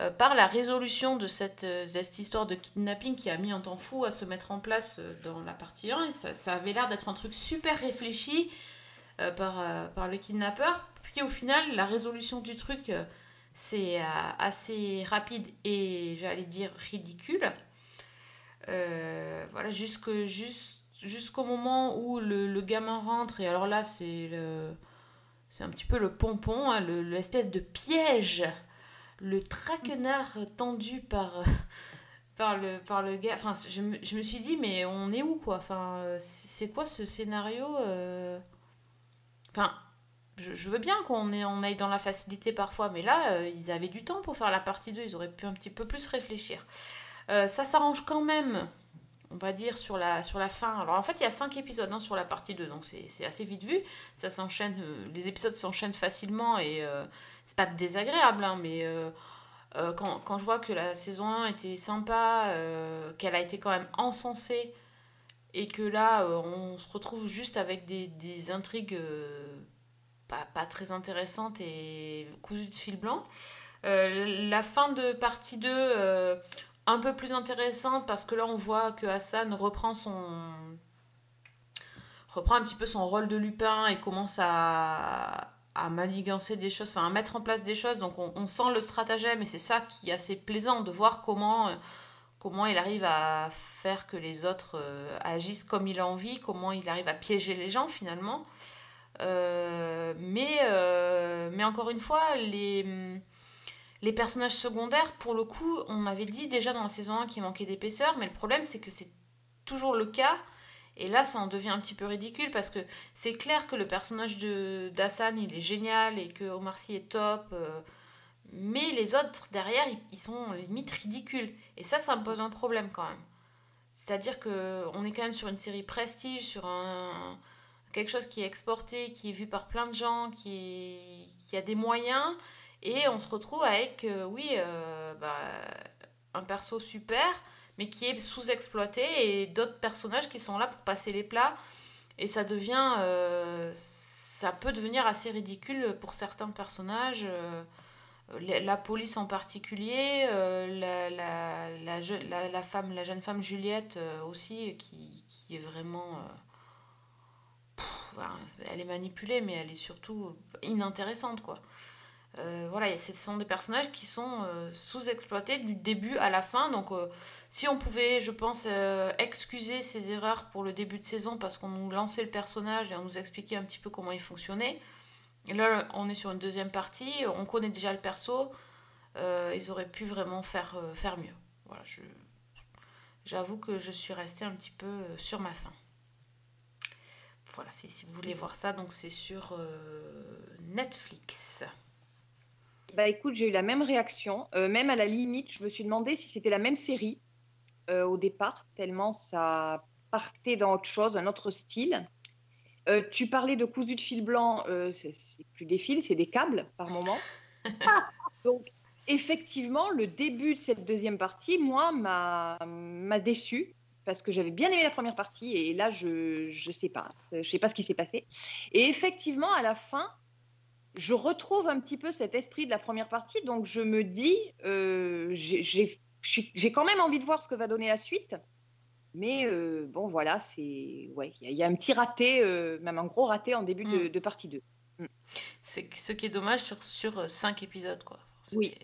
euh, par la résolution de cette, euh, cette histoire de kidnapping qui a mis un temps fou à se mettre en place euh, dans la partie 1 et ça, avait l'air d'être un truc super réfléchi par, le kidnappeur. Puis au final, la résolution du truc, c'est assez rapide et j'allais dire ridicule. Voilà, jusqu'au moment où le, gamin rentre, et alors là, c'est un petit peu le pompon, hein, le- l'espèce de piège, le traquenard tendu par, par, le, par le gars. Enfin, je me, je me suis dit, mais on est où quoi? Enfin, euh, c'est quoi ce scénario euh? Enfin, je, veux bien qu'on on aille dans la facilité parfois, mais là, euh, ils avaient du temps pour faire la partie 2, ils auraient pu un petit peu plus réfléchir. Euh, ça s'arrange quand même, on va dire, sur la, sur la fin. Alors en fait, il y a 5 épisodes hein, sur la partie 2, donc c'est assez vite vu. Ça s'enchaîne, euh, les épisodes s'enchaînent facilement et euh, c'est pas désagréable, hein, mais euh, quand, je vois que la saison 1 était sympa, qu'elle a été quand même encensée et que là, on se retrouve juste avec des, intrigues pas, pas très intéressantes et cousues de fil blanc. La fin de partie 2, euh, un peu plus intéressante parce que là, on voit que Hassan reprend son reprend un petit peu son rôle de Lupin et commence à, à manigancer des choses, enfin à mettre en place des choses. Donc on, sent le stratagème et c'est ça qui est assez plaisant de voir comment, euh, comment il arrive à faire que les autres euh, agissent comme il a envie, comment il arrive à piéger les gens finalement. Euh, mais, mais encore une fois, les, les personnages secondaires, pour le coup, on avait dit déjà dans la saison 1 qu'il manquait d'épaisseur, mais le problème c'est que c'est toujours le cas. Et là, ça en devient un petit peu ridicule parce que c'est clair que le personnage de d'Hassan, il est génial et que Omar Sy est top. euh, mais les autres derrière, ils, sont limite ridicules. Et ça, ça me pose un problème quand même. C'est-à-dire que on est quand même sur une série prestige, sur quelque chose qui est exporté, qui est vu par plein de gens, qui a des moyens, et on se retrouve avec, euh, oui, euh, bah, un perso super, mais qui est sous-exploité, et d'autres personnages qui sont là pour passer les plats, et ça devient, euh, ça peut devenir assez ridicule pour certains personnages. la police en particulier, la, la, la, la, femme, la jeune femme Juliette aussi, qui, qui est vraiment... elle est manipulée, mais elle est surtout inintéressante, quoi. Euh, voilà, ce sont des personnages qui sont euh, sous-exploités du début à la fin. Donc, euh, si on pouvait, je pense, euh, excuser ces erreurs pour le début de saison parce qu'on nous lançait le personnage et on nous expliquait un petit peu comment il fonctionnait. Et là, on est sur une deuxième partie, on connaît déjà le perso, ils auraient pu vraiment faire, faire mieux. Voilà, j'avoue que je suis restée un petit peu sur ma faim. Voilà, si, si vous voulez voir ça, donc c'est sur Netflix. Bah écoute, j'ai eu la même réaction. Euh, même à la limite, je me suis demandé si c'était la même série euh, au départ, tellement ça partait dans autre chose, un autre style. Euh, tu parlais de cousu de fil blanc, c'est plus des fils, c'est des câbles par moment. Donc, effectivement, le début de cette deuxième partie, moi, m'a déçu parce que j'avais bien aimé la première partie et là, je je sais pas, je sais pas ce qui s'est passé. Et effectivement, à la fin, je retrouve un petit peu cet esprit de la première partie, donc je me dis, euh, j'ai quand même envie de voir ce que va donner la suite. Mais euh, bon, voilà, c'est. Ouais, il y, a- il y a un petit raté, euh, même un gros raté en début de, Mm. de partie 2. C'est que- ce qui est dommage sur, sur 5 épisodes, quoi. C'est- Oui.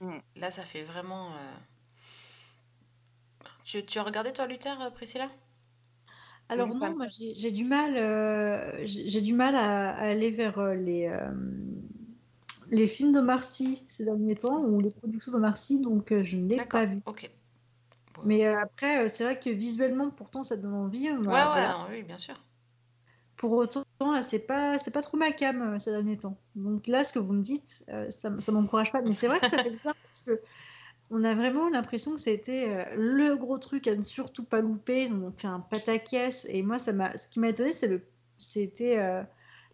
Mm. Là, ça fait vraiment. Tu, tu as regardé, toi, Luther, Priscilla? Alors non, moi j'ai du mal, euh, j'ai du mal à, à aller vers euh, les, euh, les films de Marcy ces derniers temps ou les productions de Marcy, donc je ne l'ai pas vu. Ok. Mais après, c'est vrai que visuellement, pourtant, ça donne envie. moi, ouais, ouais, voilà. non, oui, bien sûr. Pour autant, là, c'est pas, c'est pas trop ma cam ces derniers temps. Donc là, ce que vous me dites, ça, ça m'encourage pas. Mais c'est vrai que ça fait bizarre parce que on a vraiment l'impression que c'était euh, le gros truc à ne surtout pas louper. Ils ont fait un pataquès. Et moi, ce qui m'a étonné, c'était euh,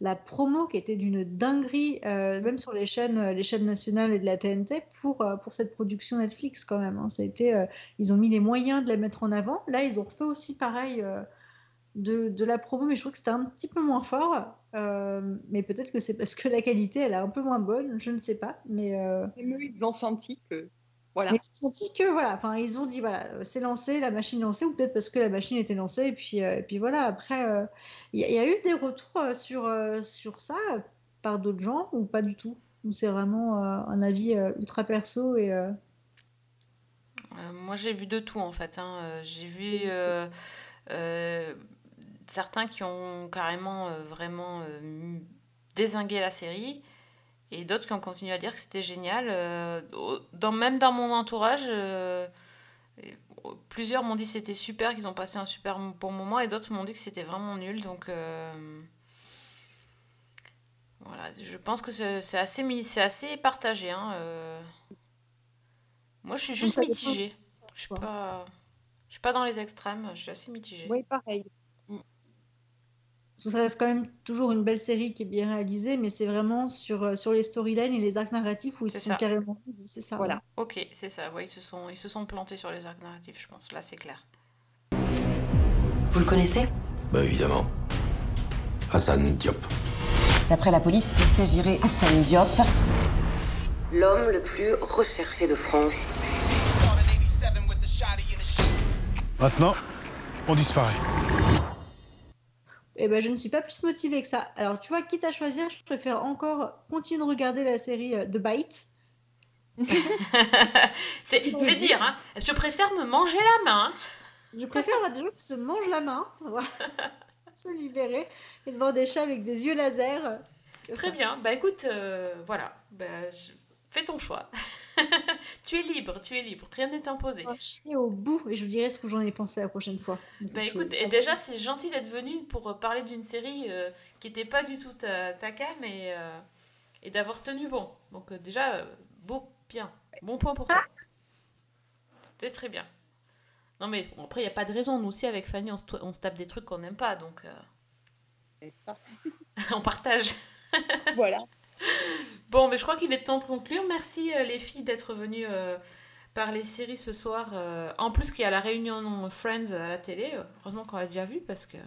la promo qui était d'une dinguerie, euh, même sur les chaînes, les chaînes nationales et de la TNT pour, cette production Netflix quand même. hein. Ça euh, ils ont mis les moyens de la mettre en avant. Là, ils ont refait aussi pareil. de, la promo, mais je trouve que c'était un petit peu moins fort. Mais peut-être que c'est parce que la qualité, elle est un peu moins bonne, je ne sais pas. Mais, euh, ils ont senti que. Voilà. mais ils ont senti que, voilà, enfin, ils ont dit, voilà, euh, c'est lancé, la machine est lancée, ou peut-être parce que la machine était lancée, et puis, euh, et puis voilà, après, euh, il y, a- il y a eu des retours sur, euh, sur ça par d'autres gens, ou pas du tout? Ou c'est vraiment euh, un avis euh, ultra perso et. euh, Euh, moi, j'ai vu de tout, en fait. hein. J'ai vu euh, euh, certains qui ont carrément euh, vraiment euh, dézingué la série et d'autres qui ont continué à dire que c'était génial. Euh, dans, même dans mon entourage, euh, et- plusieurs m'ont dit que c'était super, qu'ils ont passé un super bon moment et d'autres m'ont dit que c'était vraiment nul. Donc. euh, voilà, je pense que c'est assez, assez partagé. Hein, euh. Moi, je suis juste mitigée. Je suis pas, je suis pas dans les extrêmes. Je suis assez mitigée. Oui, pareil. Parce que ça reste quand même toujours une belle série qui est bien réalisée, mais c'est vraiment sur, euh, sur les storylines et les arcs narratifs où ils C'est sont ça. carrément c'est ça. Voilà. Ok, c'est ça. Ouais, ils se sont, ils se sont plantés sur les arcs narratifs, je pense. Là, c'est clair. Vous le connaissez? Bah évidemment. Hassan Diop. D'après la police, il s'agirait Hassan Diop, l'homme le plus recherché de France. Maintenant, on disparaît. Et ben, je ne suis pas plus motivée que ça. Alors, tu vois, quitte à choisir, je préfère encore continuer de regarder la série euh, The Bite. C'est dire, hein. Je préfère me manger la main. Je préfère voir des gens qui se mangent la main, voilà. se libérer, et de voir des chats avec des yeux laser. Très bien. Bah écoute, euh, voilà. Bah, je- Fais ton choix. tu es libre, tu es libre. Rien n'est imposé. Je vais au bout et je vous dirai ce que j'en ai pensé la prochaine fois. Bah écoute, et déjà c'est gentil d'être venu pour euh, parler d'une série euh, qui n'était pas du tout ta, ta cam et, euh, et d'avoir tenu bon. Donc euh, déjà, euh, beau, bien. Bon point pour toi. C'était très bien. Non mais bon, après, il n'y a pas de raison. Nous aussi, avec Fanny, on se, on se tape des trucs qu'on n'aime pas. Donc euh, on partage. voilà. Bon, mais je crois qu'il est temps de conclure. Merci euh, les filles d'être venues euh, parler séries ce soir. euh, en plus qu'il y a la réunion Friends à la télé. Euh, Heureusement qu'on l'a déjà vu parce que...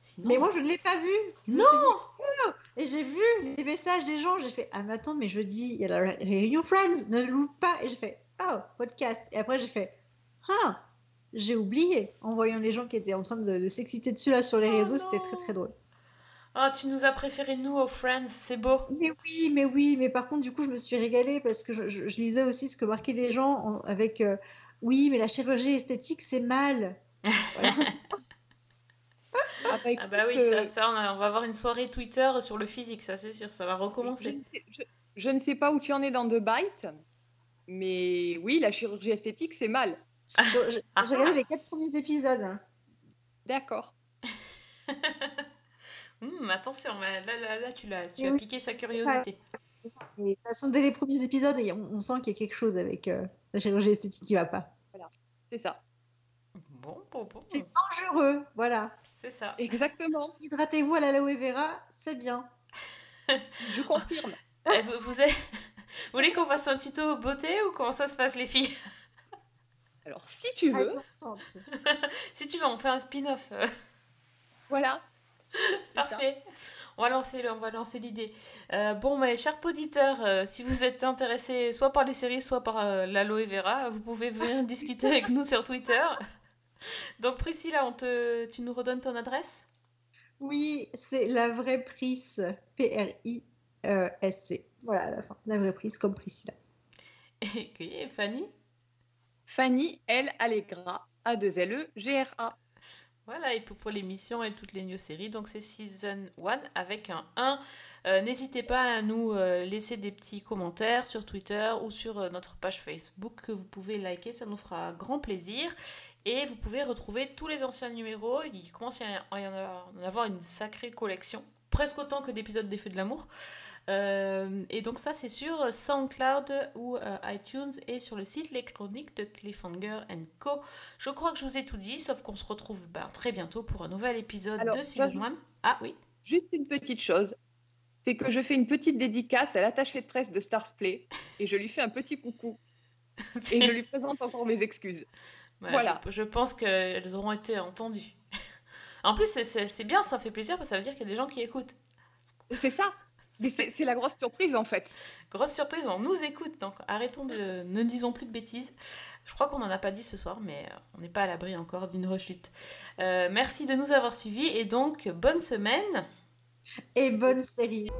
Sinon- Mais moi, je ne l'ai pas vu. Je me Non dit, Oh Et j'ai vu les messages des gens. J'ai fait, ah, mais attends, mais jeudi, il y a la ré- réunion Friends, ne loupe pas. Et j'ai fait, oh, podcast. Et après, j'ai fait, ah, j'ai oublié. En voyant les gens qui étaient en train de, de s'exciter dessus là sur les Oh réseaux, c'était très très drôle. Oh, tu nous as préféré nous aux Friends, c'est beau. Mais oui, mais oui, mais par contre, du coup, je me suis régalée parce que je, je- je lisais aussi ce que marquaient les gens en- avec euh, oui, mais la chirurgie esthétique, c'est mal. Ah bah oui, ça, ça, on, a- on va avoir une soirée Twitter sur le physique, ça c'est sûr, ça va recommencer. Je, je ne sais pas où tu en es dans The Bite, mais oui, la chirurgie esthétique, c'est mal. J'ai regardé les quatre premiers épisodes. hein. D'accord. Hum, attention, mais là, là, là, tu, l'as, tu as piqué sa curiosité. Et de toute façon, dès les premiers épisodes, et on, on sent qu'il y a quelque chose avec euh, la chirurgie esthétique qui va pas. Voilà, c'est ça. Bon, bon, bon. C'est dangereux, voilà. C'est ça. Exactement. Hydratez-vous à l'aloe vera, c'est bien. Je confirme. Eh, vous, vous voulez qu'on fasse un tuto beauté ou comment ça se passe les filles? Alors, si tu veux. Si tu veux, on fait un spin-off. Voilà. Parfait. On va lancer, on va lancer l'idée. Euh, bon, mes chers auditeurs, euh, si vous êtes intéressés soit par les séries, soit par euh, l'aloe vera, vous pouvez venir discuter avec nous sur Twitter. Donc Priscilla, on te, tu nous redonnes ton adresse? Oui, c'est la vraie prise. P-R-I-S-C. Voilà, à la fin. La vraie prise comme Priscilla. Et et Fanny? Fanny L. Allegra, A2LE, G-R-A. Voilà, et pour, pour l'émission et toutes les news séries, donc c'est Season 1 avec un 1. Euh, N'hésitez pas à nous euh, laisser des petits commentaires sur Twitter ou sur euh, notre page Facebook que vous pouvez liker, ça nous fera grand plaisir. Et vous pouvez retrouver tous les anciens numéros, il commence à y en avoir- une sacrée collection, presque autant que d'épisodes des Feux de l'amour. Euh, et donc ça c'est sur SoundCloud ou euh, iTunes et sur le site Les Chroniques de Cliffhanger Co. Je crois que je vous ai tout dit, sauf qu'on se retrouve ben, très bientôt pour un nouvel épisode Alors, de Season je- 1. Ah oui Juste une petite chose, c'est que je fais une petite dédicace à l'attaché de presse de Starsplay et je lui fais un petit coucou. et je lui présente encore mes excuses. Voilà. Je, je pense qu'elles auront été entendues. en plus, c'est bien, ça fait plaisir parce que ça veut dire qu'il y a des gens qui écoutent. C'est ça. C'est la grosse surprise en fait. Grosse surprise, on nous écoute, donc arrêtons de... Ne disons plus de bêtises. Je crois qu'on n'en a pas dit ce soir, mais euh, on n'est pas à l'abri encore d'une rechute. Euh, merci de nous avoir suivis et donc bonne semaine. Et bonne série.